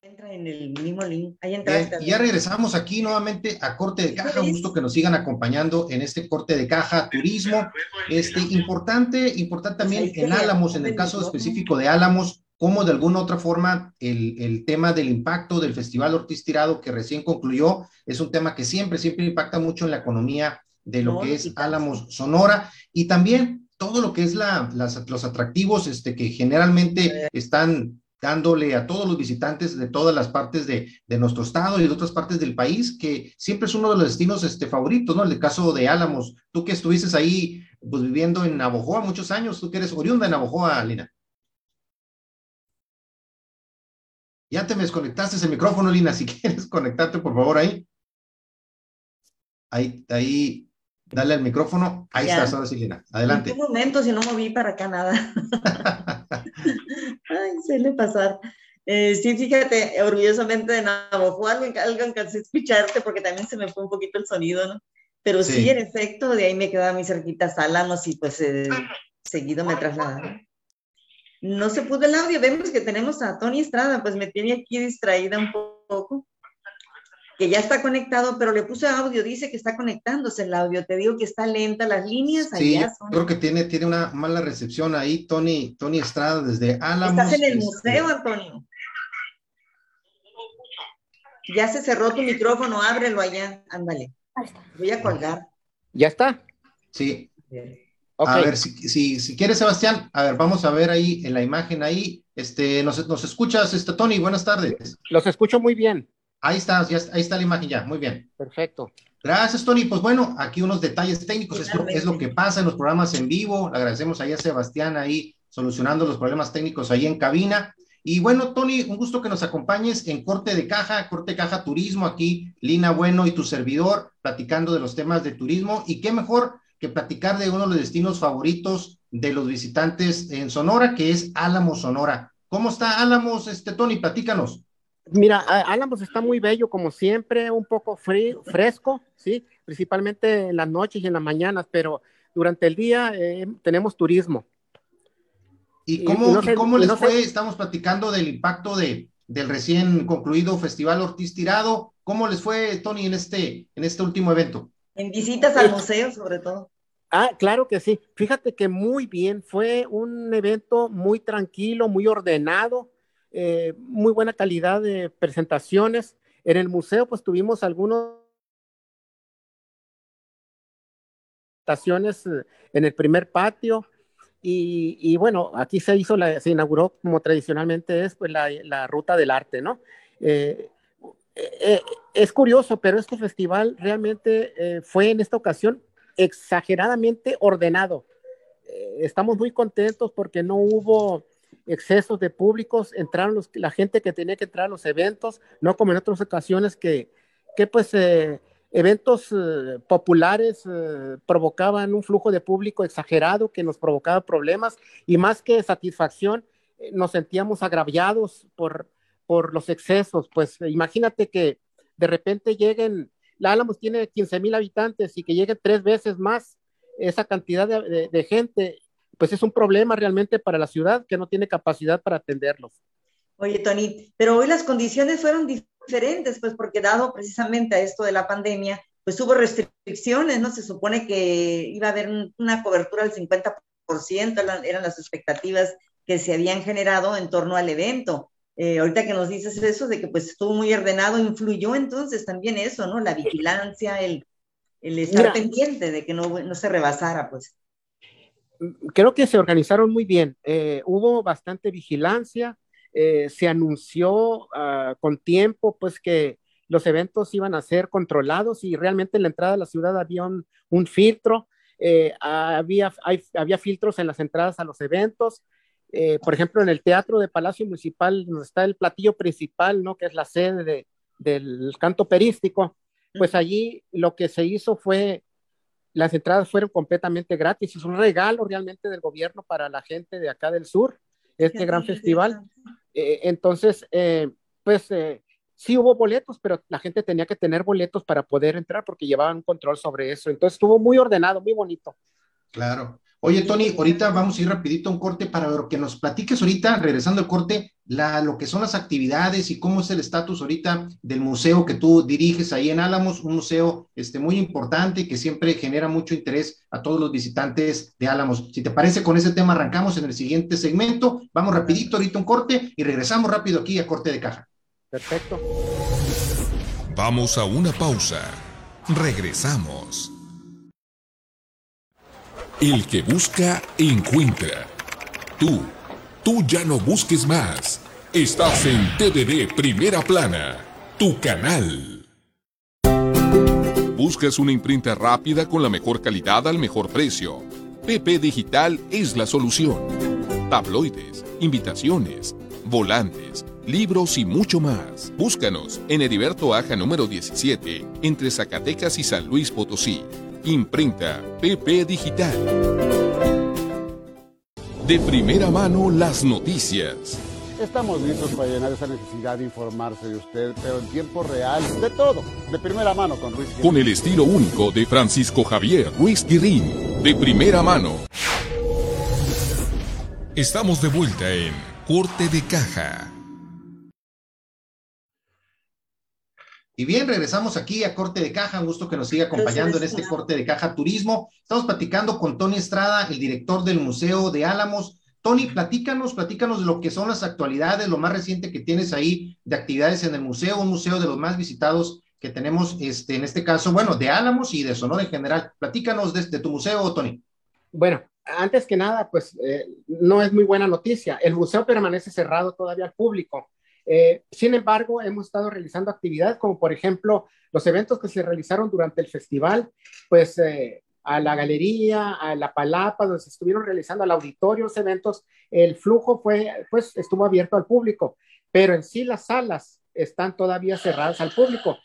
Entra en el mismo link. Ahí entra. ya regresamos aquí nuevamente a Corte de Caja. Un gusto que nos sigan acompañando en este Corte de Caja Turismo. Este, importante, importante también en Álamos, en el caso específico de Álamos, cómo de alguna otra forma el, tema del impacto del Festival Ortiz Tirado que recién concluyó es un tema que siempre, siempre impacta mucho en la economía de lo que es Álamos Sonora y también todo lo que es la, los atractivos este, que generalmente están dándole a todos los visitantes de todas las partes de, nuestro estado y de otras partes del país, que siempre es uno de los destinos este, favoritos, ¿no? El caso de Álamos, tú que estuviste ahí pues, viviendo en Navojoa muchos años, tú que eres oriunda de Navojoa, Lina. Ya te desconectaste el micrófono, Lina. Si quieres conectarte, por favor, ahí. Ahí, ahí, dale al micrófono. Ahí estás, ahora sí, Lina. Adelante. Un momento, si no moví para acá nada. Ay, se le pasar. Eh, sí, fíjate, orgullosamente de Navajo, algo, algo alcancé a escucharte porque también se me fue un poquito el sonido, ¿no? Pero sí, en efecto, de ahí me quedaba muy cerquita Álamos y pues eh, seguido me trasladaba no se pudo el audio. Vemos que tenemos a Tony Estrada, pues me tiene aquí distraída un poco. Que ya está conectado, pero le puse audio, dice que está conectándose el audio. Te digo que está lenta las líneas. Sí, creo que tiene, tiene una mala recepción ahí, Tony, Tony Estrada, desde Álamos. Estás en el este, museo, Antonio. Ya se cerró tu micrófono, ábrelo allá, ándale. Voy a colgar. ¿Ya está? Sí. A ver, si, si, si, quieres, Sebastián, a ver, vamos a ver ahí en la imagen ahí. Este, nos, nos escuchas, este, Tony, buenas tardes. Los escucho muy bien. Ahí está, ya, ahí está la imagen ya, muy bien. Perfecto. Gracias, Tony. Pues bueno, aquí unos detalles técnicos, es lo, es lo, que pasa en los programas en vivo. Le agradecemos ahí a Sebastián ahí solucionando los problemas técnicos ahí en cabina. Y bueno, Tony, un gusto que nos acompañes en Corte de Caja, Corte de Caja Turismo, aquí Lina Bueno y tu servidor, platicando de los temas de turismo. Y qué mejor que platicar de uno de los destinos favoritos de los visitantes en Sonora, que es Álamos, Sonora. ¿Cómo está Álamos, este, Tony? Platícanos. Mira, Álamos está muy bello, como siempre, un poco frío, fresco, ¿sí? Principalmente en las noches y en las mañanas, pero durante el día eh, tenemos turismo. ¿Y cómo, cómo les fue? Estamos platicando del impacto de, del recién concluido Festival Ortiz Tirado. ¿Cómo les fue, Tony, en este, en este último evento? En visitas al museo, sobre todo. Ah, claro que sí. Fíjate que muy bien. Fue un evento muy tranquilo, muy ordenado, eh, muy buena calidad de presentaciones. En el museo, pues tuvimos algunos presentaciones eh, en el primer patio y, bueno, aquí se hizo, la, se inauguró como tradicionalmente es, pues la, ruta del arte, ¿no? Eh, es curioso, pero este festival realmente fue en esta ocasión exageradamente ordenado. estamos muy contentos porque no hubo excesos de públicos, entraron la gente que tenía que entrar a los eventos, no como en otras ocasiones que, que pues eventos eh, populares eh, provocaban un flujo de público exagerado que nos provocaba problemas y más que satisfacción, eh, nos sentíamos agraviados por, por los excesos. Pues imagínate que de repente lleguen, la Álamos tiene 15 mil habitantes y que lleguen tres veces más esa cantidad de, de gente, pues es un problema realmente para la ciudad que no tiene capacidad para atenderlos. Oye, Tony, pero hoy las condiciones fueron diferentes, pues porque dado precisamente a esto de la pandemia, pues hubo restricciones, ¿no? Se supone que iba a haber una cobertura del 50%, eran las expectativas que se habían generado en torno al evento. Eh, ahorita que nos dices eso de que pues estuvo muy ordenado, influyó entonces también eso, ¿no? La vigilancia, el, el estar pendiente de que no, no, se rebasara, pues. Creo que se organizaron muy bien. Eh, hubo bastante vigilancia, eh, se anunció uh, con tiempo, pues que los eventos iban a ser controlados y realmente en la entrada de la ciudad había un, un filtro, eh, había, hay, había filtros en las entradas a los eventos. Eh, por ejemplo, en el Teatro de Palacio Municipal, donde está el platillo principal, ¿no? que es la sede de, del canto perístico, pues allí lo que se hizo fue, las entradas fueron completamente gratis, es un regalo realmente del gobierno para la gente de acá del sur, este gran festival. Eh, entonces, eh, pues eh, sí hubo boletos, pero la gente tenía que tener boletos para poder entrar porque llevaban control sobre eso. Entonces estuvo muy ordenado, muy bonito. Claro. Oye, Tony, ahorita vamos a ir rapidito a un corte para que nos platiques ahorita, regresando al corte, la, lo que son las actividades y cómo es el estatus ahorita del museo que tú diriges ahí en Álamos, un museo este, muy importante que siempre genera mucho interés a todos los visitantes de Álamos. Si te parece, con ese tema arrancamos en el siguiente segmento. Vamos rapidito ahorita un corte y regresamos rápido aquí a corte de caja. Perfecto. Vamos a una pausa. Regresamos. El que busca, encuentra. Tú, tú ya no busques más. Estás en TVD Primera Plana, tu canal. ¿Buscas una imprenta rápida con la mejor calidad al mejor precio? PP Digital es la solución. Tabloides, invitaciones, volantes, libros y mucho más. Búscanos en Heriberto Aja número 17, entre Zacatecas y San Luis Potosí. Imprenta PP Digital. De primera mano las noticias. Estamos listos para llenar esa necesidad de informarse de usted, pero en tiempo real, de todo, de primera mano con Ruiz Con el estilo único de Francisco Javier Ruiz Guirín, de primera mano. Estamos de vuelta en Corte de Caja. Y bien, regresamos aquí a Corte de Caja. Un gusto que nos siga acompañando en este Corte de Caja Turismo. Estamos platicando con Tony Estrada, el director del Museo de Álamos. Tony, platícanos, platícanos de lo que son las actualidades, lo más reciente que tienes ahí de actividades en el museo, un museo de los más visitados que tenemos este, en este caso, bueno, de Álamos y de Sonora en general. Platícanos de, de tu museo, Tony. Bueno, antes que nada, pues eh, no es muy buena noticia. El museo permanece cerrado todavía al público. Eh, sin embargo, hemos estado realizando actividades como, por ejemplo, los eventos que se realizaron durante el festival, pues eh, a la galería, a la palapa, donde se estuvieron realizando al auditorio los eventos, el flujo fue, pues estuvo abierto al público, pero en sí las salas están todavía cerradas al público.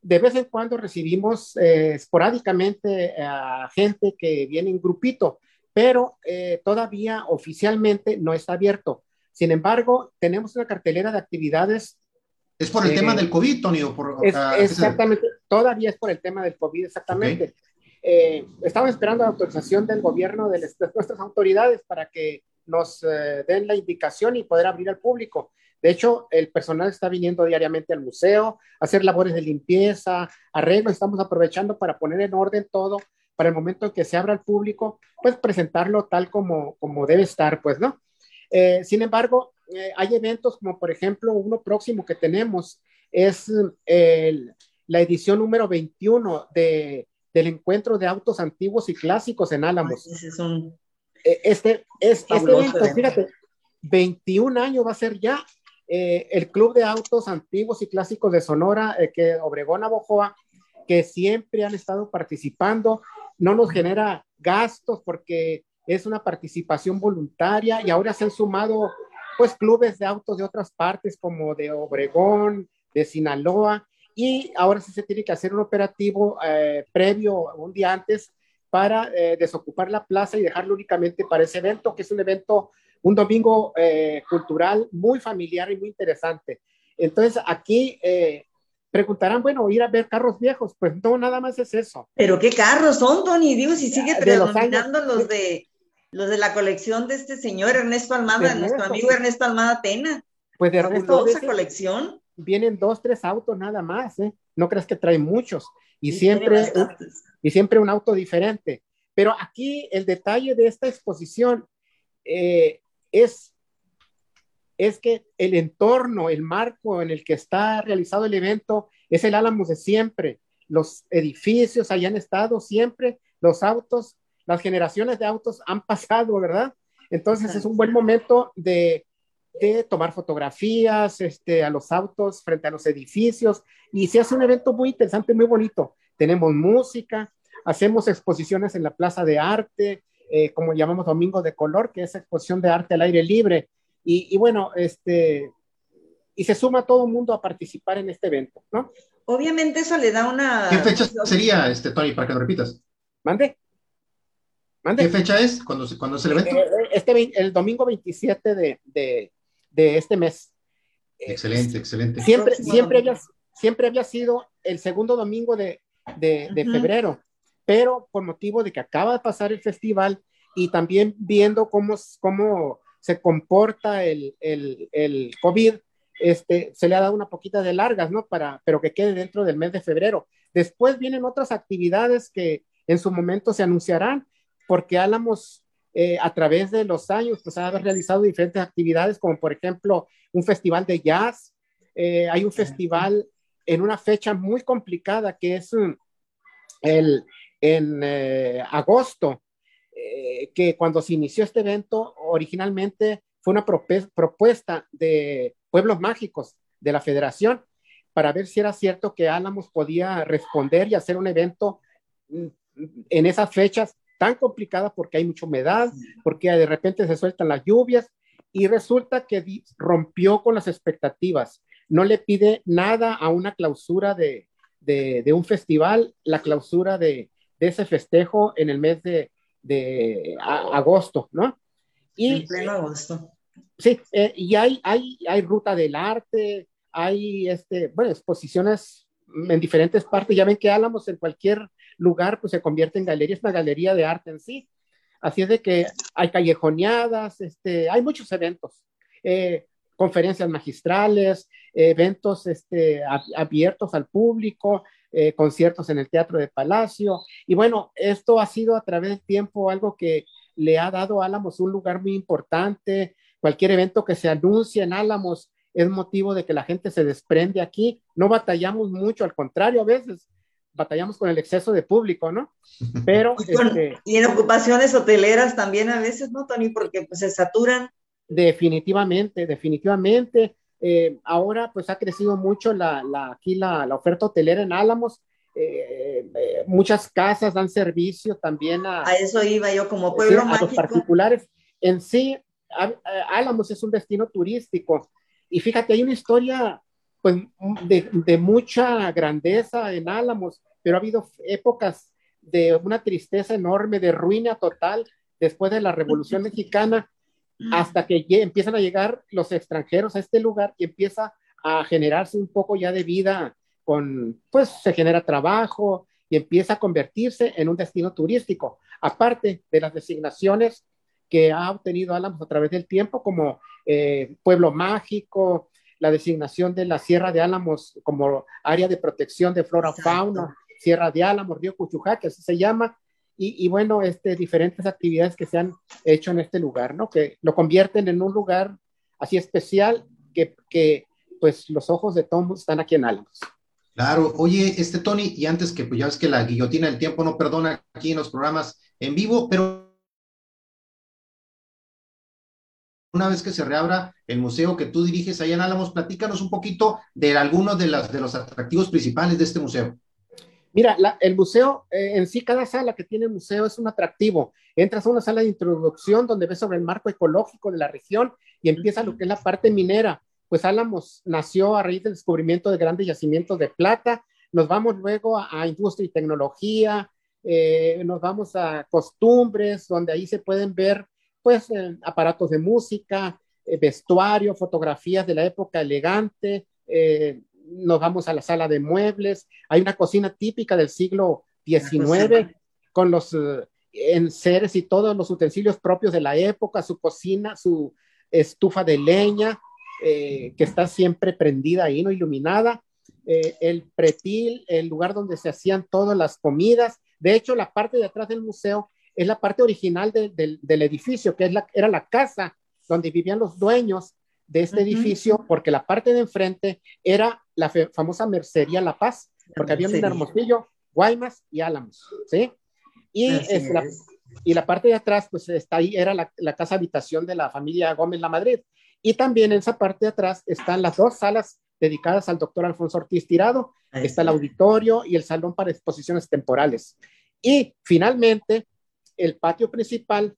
De vez en cuando recibimos esporádicamente a gente que viene en grupito, pero eh, todavía oficialmente no está abierto. Sin embargo, tenemos una cartelera de actividades. ¿Es por el tema del COVID, Tony? por, exactamente, todavía es por el tema del COVID, exactamente. Eh, estamos esperando la autorización del gobierno de, nuestras autoridades para que nos eh, den la indicación y poder abrir al público. De hecho, el personal está viniendo diariamente al museo, a hacer labores de limpieza, arreglo, estamos aprovechando para poner en orden todo para el momento en que se abra al público, pues presentarlo tal como, como debe estar, pues, ¿no? Eh, sin embargo, eh, hay eventos como por ejemplo uno próximo que tenemos es la edición número 21 de, del encuentro de autos antiguos y clásicos en Álamos. Eh, este, es, este evento, fíjate, 21 años va a ser ya el Club de Autos Antiguos y Clásicos de Sonora, que Obregón Abojoa, que siempre han estado participando no nos genera gastos porque es una participación voluntaria y ahora se han sumado pues clubes de autos de otras partes como de Obregón, de Sinaloa y ahora sí se tiene que hacer un operativo eh, previo un día antes para eh, desocupar la plaza y dejarlo únicamente para ese evento, que es un evento, un domingo eh, cultural muy familiar y muy interesante. Entonces, aquí preguntarán, bueno, ir a ver carros viejos, pues no, nada más es eso. Pero qué carros son, Tony, digo, si sigue predominando los, de los de la colección de este señor Ernesto Almada, nuestro amigo Ernesto Almada Tena. Pues de Ernesto esa colección. Vienen dos, tres autos nada más, ¿eh? No crees que trae muchos y siempre y siempre un auto diferente. Pero aquí el detalle de esta exposición eh, es es que el entorno, el marco en el que está realizado el evento es el Álamos de siempre. Los edificios hayan estado siempre, los autos, las generaciones de autos han pasado, ¿verdad? Entonces es un buen momento de, tomar fotografías este, a los autos frente a los edificios y se hace un evento muy interesante, muy bonito. Tenemos música, hacemos exposiciones en la Plaza de Arte, eh, como llamamos Domingo de Color, que es exposición de arte al aire libre y, bueno, este, y se suma todo el mundo a participar en este evento, ¿no? Obviamente eso le da una... ¿Qué fecha sería, este, Tony, para que lo repitas? Mande. ¿Mande? ¿Qué fecha es cuando, cuando es el evento? Eh, eh, este, el domingo 27 de, de, de este mes. Excelente, excelente. Siempre, siempre, había, siempre había sido el segundo domingo de, de, de febrero, pero por motivo de que acaba de pasar el festival y también viendo cómo, cómo se comporta el, el, el COVID, este, se le ha dado una poquita de largas, ¿no? Para, pero que quede dentro del mes de febrero. Después vienen otras actividades que en su momento se anunciarán, porque Álamos eh, a través de los años, pues ha realizado diferentes actividades, como por ejemplo un festival de jazz. Eh, hay un festival en una fecha muy complicada que es mm, el, en eh, agosto, eh, que cuando se inició este evento, originalmente fue una propuesta de pueblos mágicos de la federación para ver si era cierto que Álamos podía responder y hacer un evento mm, en esas fechas tan complicadas porque hay mucha humedad, porque de repente se sueltan las lluvias y resulta que rompió con las expectativas. No le pide nada a una clausura de, de, un festival, la clausura de, de, ese festejo en el mes de, de agosto, ¿no? Y, en pleno agosto. Sí, eh, y hay, hay, hay ruta del arte, hay, este, bueno, exposiciones en diferentes partes. Ya ven que Álamos en cualquier lugar, pues se convierte en galería, es una galería de arte en sí. Así es de que hay callejoneadas, este, hay muchos eventos, eh, conferencias magistrales, eventos este, abiertos al público, eh, conciertos en el Teatro de Palacio. Y bueno, esto ha sido a través del tiempo algo que le ha dado a Álamos un lugar muy importante. Cualquier evento que se anuncie en Álamos es motivo de que la gente se desprende aquí. No batallamos mucho, al contrario, a veces batallamos con el exceso de público, ¿no? Pero... y, este, en ocupaciones hoteleras también a veces, ¿no, Tony? Porque pues se saturan. Definitivamente, definitivamente. Eh, ahora pues ha crecido mucho la, la aquí la, la, oferta hotelera en Álamos. Eh, eh, muchas casas dan servicio también a... A eso iba yo como pueblo A los particulares. En sí, Álamos es un destino turístico. Y fíjate, hay una historia pues, de, mucha grandeza en Álamos, pero ha habido épocas de una tristeza enorme, de ruina total después de la Revolución Mexicana, hasta que empiezan a llegar los extranjeros a este lugar y empieza a generarse un poco ya de vida pues se genera trabajo y empieza a convertirse en un destino turístico, aparte de las designaciones que ha obtenido Álamos a través del tiempo como eh, pueblo mágico, la designación de la Sierra de Álamos como área de protección de flora fauna, Sierra de Álamos, Río Cuchujá, que así se llama, y, bueno, este, diferentes actividades que se han hecho en este lugar, ¿no? Que lo convierten en un lugar así especial que, que pues los ojos de todos están aquí en Álamos. Claro, oye, este Tony, y antes que pues ya ves que la guillotina del tiempo no perdona aquí en los programas en vivo, pero una vez que se reabra el museo que tú diriges allá en Álamos, platícanos un poquito de algunos de, las, de los atractivos principales de este museo. Mira, el museo eh, en sí, cada sala que tiene el museo es un atractivo. Entras a una sala de introducción donde ves sobre el marco ecológico de la región y empieza lo que es la parte minera. Pues Álamos nació a raíz del descubrimiento de grandes yacimientos de plata. Nos vamos luego a, industria y tecnología, eh, nos vamos a costumbres, donde ahí se pueden ver pues eh, aparatos de música, eh, vestuario, fotografías de la época elegante, eh, nos vamos a la sala de muebles, hay una cocina típica del siglo XIX con los enseres y todos los utensilios propios de la época, su cocina, su estufa de leña, que está siempre prendida ahí, no iluminada, el pretil, el lugar donde se hacían todas las comidas. De hecho, la parte de atrás del museo es la parte original del edificio, que es la, era la casa donde vivían los dueños de este edificio, porque la parte de enfrente era la famosa Mercería La Paz, porque había un Hermosillo, Guaymas y Álamos, ¿sí? Y, es la, y la parte de atrás, pues está ahí, era la, la, casa habitación de la familia Gómez La Madrid. Y también en esa parte de atrás están las dos salas dedicadas al doctor Alfonso Ortiz Tirado, está el auditorio y el salón para exposiciones temporales. Y finalmente, el patio principal,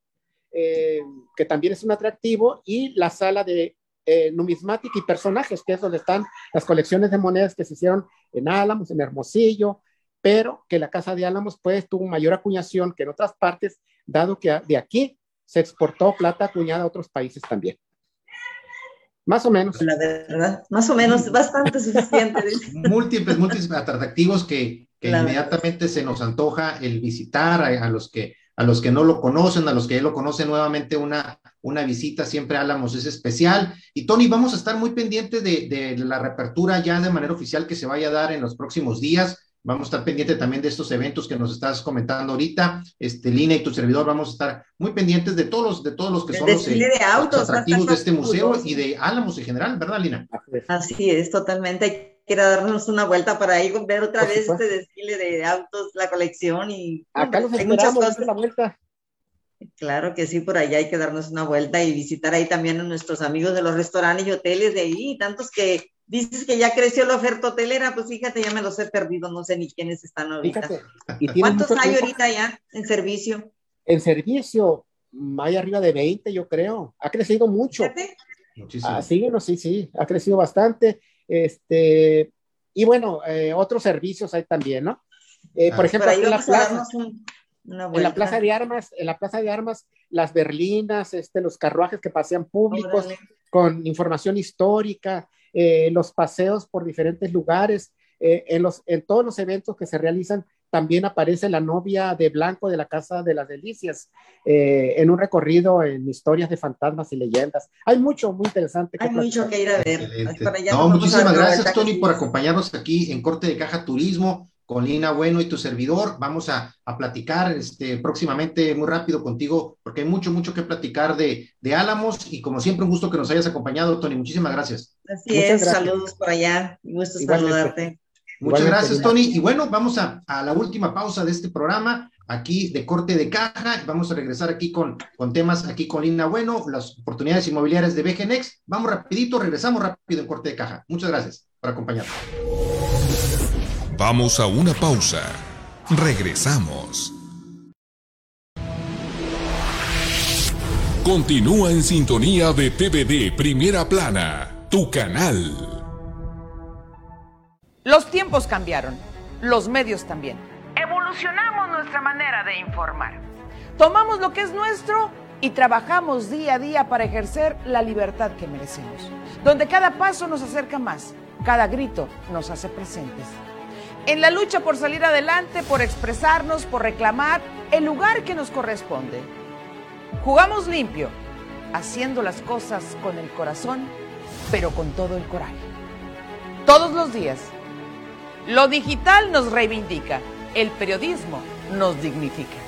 eh, que también es un atractivo, y la sala de eh, numismática y personajes, que es donde están las colecciones de monedas que se hicieron en Álamos, en Hermosillo, pero que la Casa de Álamos pues tuvo mayor acuñación que en otras partes, dado que de aquí se exportó plata acuñada a otros países también. Más o menos. La verdad, más o menos, bastante suficiente. múltiples, múltiples atractivos que, inmediatamente se nos antoja el visitar a los que a los que no lo conocen, a los que ya lo conocen nuevamente, una, una visita siempre a Álamos es especial. Y Tony, vamos a estar muy pendientes de, la reapertura ya de manera oficial que se vaya a dar en los próximos días. Vamos a estar pendientes también de estos eventos que nos estás comentando ahorita. Este, Lina y tu servidor vamos a estar muy pendientes de todos los, de todos los que son los, de autos, atractivos de este museo y de Álamos en general, ¿verdad, Lina? Así es, totalmente quiera darnos una vuelta para ir ver otra vez este desfile de autos, la colección y acá nos hay muchas cosas. La vuelta. Claro que sí, por allá hay que darnos una vuelta y visitar ahí también a nuestros amigos de los restaurantes y hoteles de ahí, tantos que dices que ya creció la oferta hotelera, pues fíjate, ya me los he perdido, no sé ni quiénes están ahorita. ¿Cuántos hay ahorita ya en servicio? En servicio hay arriba de 20, yo creo. Ha crecido mucho. Muchísimo. Ah, sí, no, sí, sí, ha crecido bastante. Este, y bueno, eh, otros servicios hay también, ¿no? Eh, por ejemplo, en la plaza, en la plaza de armas, en la plaza de armas, las berlinas, este, los carruajes que pasean públicos con información histórica, eh, los paseos por diferentes lugares, en, los, en todos los eventos que se realizan también aparece la novia de Blanco de la Casa de las Delicias eh, en un recorrido en historias de fantasmas y leyendas. Hay mucho muy interesante. Hay mucho que ir a ver. No, muchísimas gracias, Tony, por acompañarnos aquí en Corte de Caja Turismo con Lina Bueno y tu servidor. Vamos a, a, platicar este, próximamente muy rápido contigo, porque hay mucho, mucho que platicar de, de Álamos y como siempre un gusto que nos hayas acompañado, Tony. Muchísimas gracias. Así es, saludos por allá, gusto saludarte. Muchas gracias, Tony. Y bueno, vamos a, a, la última pausa de este programa, aquí de corte de caja. Vamos a regresar aquí con, con temas, aquí con Lina Bueno, las oportunidades inmobiliarias de BGNX. Vamos rapidito, regresamos rápido en corte de caja. Muchas gracias por acompañarnos. Vamos a una pausa. Regresamos. Continúa en sintonía de TVD Primera Plana, tu canal. Los tiempos cambiaron, los medios también. Evolucionamos nuestra manera de informar. Tomamos lo que es nuestro y trabajamos día a día para ejercer la libertad que merecemos, donde cada paso nos acerca más, cada grito nos hace presentes. En la lucha por salir adelante, por expresarnos, por reclamar el lugar que nos corresponde. Jugamos limpio, haciendo las cosas con el corazón, pero con todo el coraje. Todos los días lo digital nos reivindica, el periodismo nos dignifica.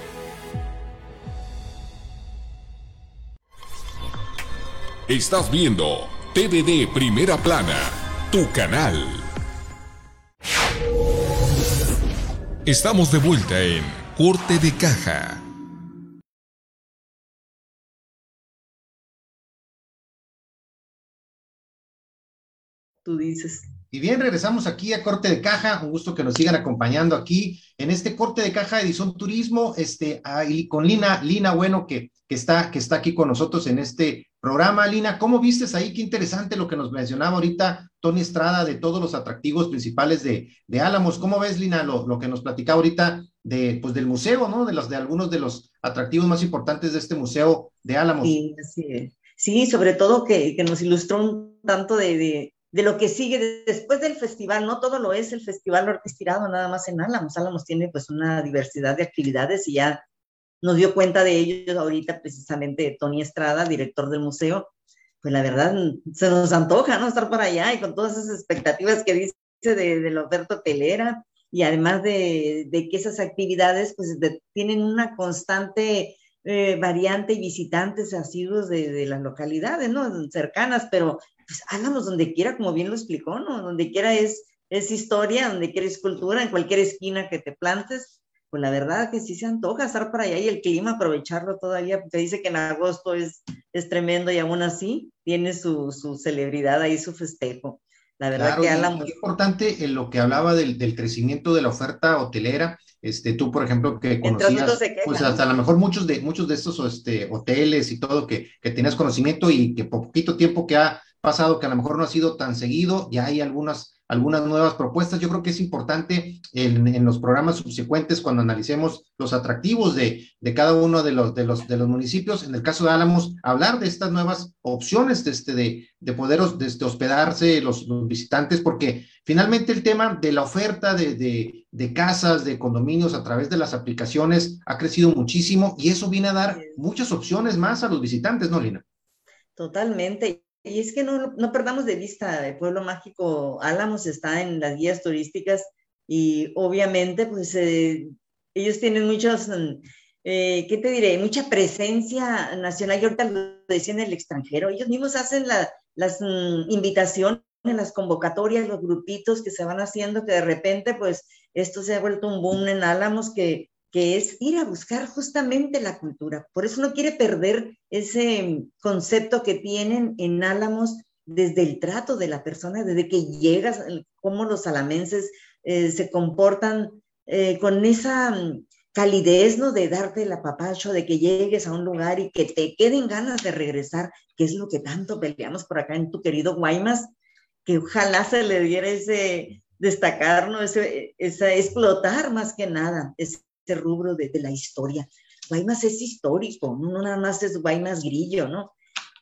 Estás viendo TVD Primera Plana, tu canal. Estamos de vuelta en Corte de Caja. Tú dices. Y bien, regresamos aquí a Corte de Caja. Un gusto que nos sigan acompañando aquí en este Corte de Caja Edición Turismo, este, ahí con Lina, Lina Bueno, que, que, está, que está aquí con nosotros en este programa. Lina, ¿cómo vistes ahí? Qué interesante lo que nos mencionaba ahorita Tony Estrada de todos los atractivos principales de, de Álamos. ¿Cómo ves, Lina, lo, lo, que nos platicaba ahorita de, pues, del museo, ¿no? De, los, de algunos de los atractivos más importantes de este museo de Álamos. Sí, sí, sobre todo que, que nos ilustró un tanto de de lo que sigue después del festival, no todo lo es el festival orquestirado nada más en Álamos, Álamos tiene pues una diversidad de actividades y ya nos dio cuenta de ellos ahorita precisamente Tony Estrada, director del museo, pues la verdad se nos antoja, ¿no? Estar por allá y con todas esas expectativas que dice de, de la oferta hotelera y además de, de que esas actividades pues tienen una constante eh, variante y visitantes asiduos de, de, las localidades, ¿no? Cercanas, pero pues háganos donde quiera, como bien lo explicó, ¿no? Donde quiera es, es historia, donde quiera es cultura, en cualquier esquina que te plantes, pues la verdad que sí se antoja estar por allá y el clima, aprovecharlo todavía, porque dice que en agosto es, es tremendo y aún así tiene su, su celebridad ahí, su festejo. La verdad claro, que Es importante en lo que hablaba del, del, crecimiento de la oferta hotelera. Este, tú, por ejemplo, que conocías, pues hasta a lo mejor muchos de, muchos de estos este, hoteles y todo que, que tenías conocimiento y que poquito tiempo que ha pasado que a lo mejor no ha sido tan seguido, ya hay algunas, algunas nuevas propuestas. Yo creo que es importante en, en los programas subsecuentes cuando analicemos los atractivos de, de cada uno de los, de, los, de los municipios, en el caso de Álamos, hablar de estas nuevas opciones de, este, de, de poder de este, hospedarse los, los, visitantes, porque finalmente el tema de la oferta de, de, de casas, de condominios a través de las aplicaciones ha crecido muchísimo y eso viene a dar muchas opciones más a los visitantes, ¿no, Lina? Totalmente. Y es que no, no perdamos de vista, el pueblo mágico Álamos está en las guías turísticas y obviamente pues eh, ellos tienen muchos, eh, ¿qué te diré? Mucha presencia nacional y ahorita lo decían en el extranjero. Ellos mismos hacen la, las mm, invitaciones, las convocatorias, los grupitos que se van haciendo, que de repente pues esto se ha vuelto un boom en Álamos que que es ir a buscar justamente la cultura. Por eso no quiere perder ese concepto que tienen en Álamos desde el trato de la persona, desde que llegas, cómo los alamenses eh, se comportan eh, con esa mm, calidez, ¿no? De darte el apapacho, de que llegues a un lugar y que te queden ganas de regresar, que es lo que tanto peleamos por acá en tu querido Guaymas, que ojalá se le diera ese destacar, ¿no? Ese, ese explotar más que nada, ese este rubro de, la historia. Guaymas es histórico, no, nada más es Guaymas Grillo, ¿no?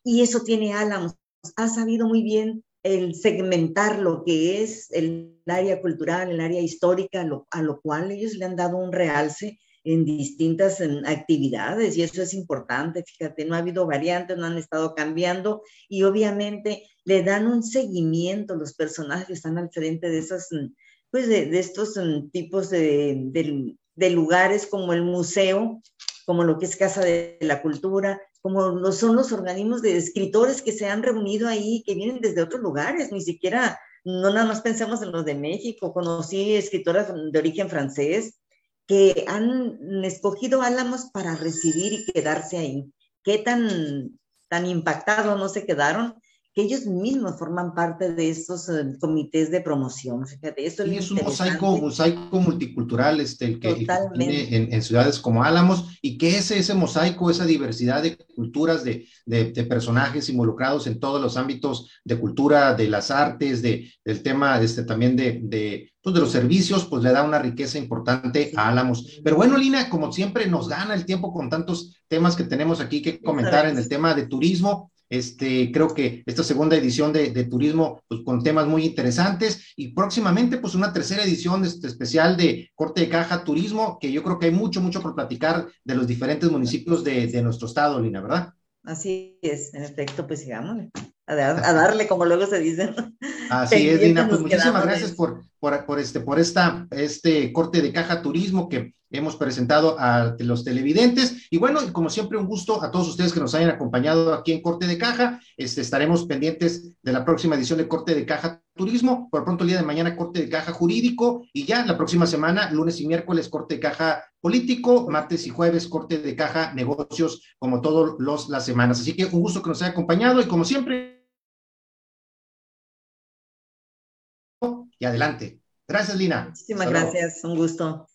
Y eso tiene Álamos. Ha sabido muy bien el segmentar lo que es el área cultural, el área histórica, a lo cual ellos le han dado un realce en distintas actividades y eso es importante, fíjate, no ha habido variantes, no han estado cambiando y obviamente le dan un seguimiento los personajes que están al frente de esas, pues de, estos um, tipos de, de lugares como el museo, como lo que es Casa de la Cultura, como lo son los organismos de escritores que se han reunido ahí, que vienen desde otros lugares, ni siquiera no nada más pensemos en los de México, conocí escritoras de origen francés que han escogido Álamos para residir y quedarse ahí. Qué tan, tan impactados no se quedaron que ellos mismos forman parte de estos eh, comités de promoción. Fíjate, eso es un mosaico, mosaico multicultural este, el que, tiene en, ciudades como Álamos y que ese, ese mosaico, esa diversidad de culturas, de, de, personajes involucrados en todos los ámbitos de cultura, de las artes, de, del tema este, también de, de, pues de los servicios, pues le da una riqueza importante a Álamos. Pero bueno, Lina, como siempre nos gana el tiempo con tantos temas que tenemos aquí que comentar en el tema de turismo. Este, creo que esta segunda edición de, turismo, pues con temas muy interesantes y próximamente, pues una tercera edición este, especial de corte de caja turismo, que yo creo que hay mucho, mucho por platicar de los diferentes municipios de, de nuestro estado, Lina, ¿verdad? Así es, en efecto, pues sigamos a, darle, como luego se dice. Así es, Lina, pues muchísimas gracias por, por, este, por esta, este corte de caja turismo que hemos presentado a los televidentes. Y bueno, como siempre, un gusto a todos ustedes que nos hayan acompañado aquí en Corte de Caja. Este, estaremos pendientes de la próxima edición de Corte de Caja Turismo. Por pronto, el día de mañana, Corte de Caja Jurídico. Y ya la próxima semana, lunes y miércoles, Corte de Caja Político. Martes y jueves, Corte de Caja Negocios, como todas las semanas. Así que un gusto que nos haya acompañado y como siempre. Y adelante. Gracias, Lina. Muchísimas gracias, un gusto.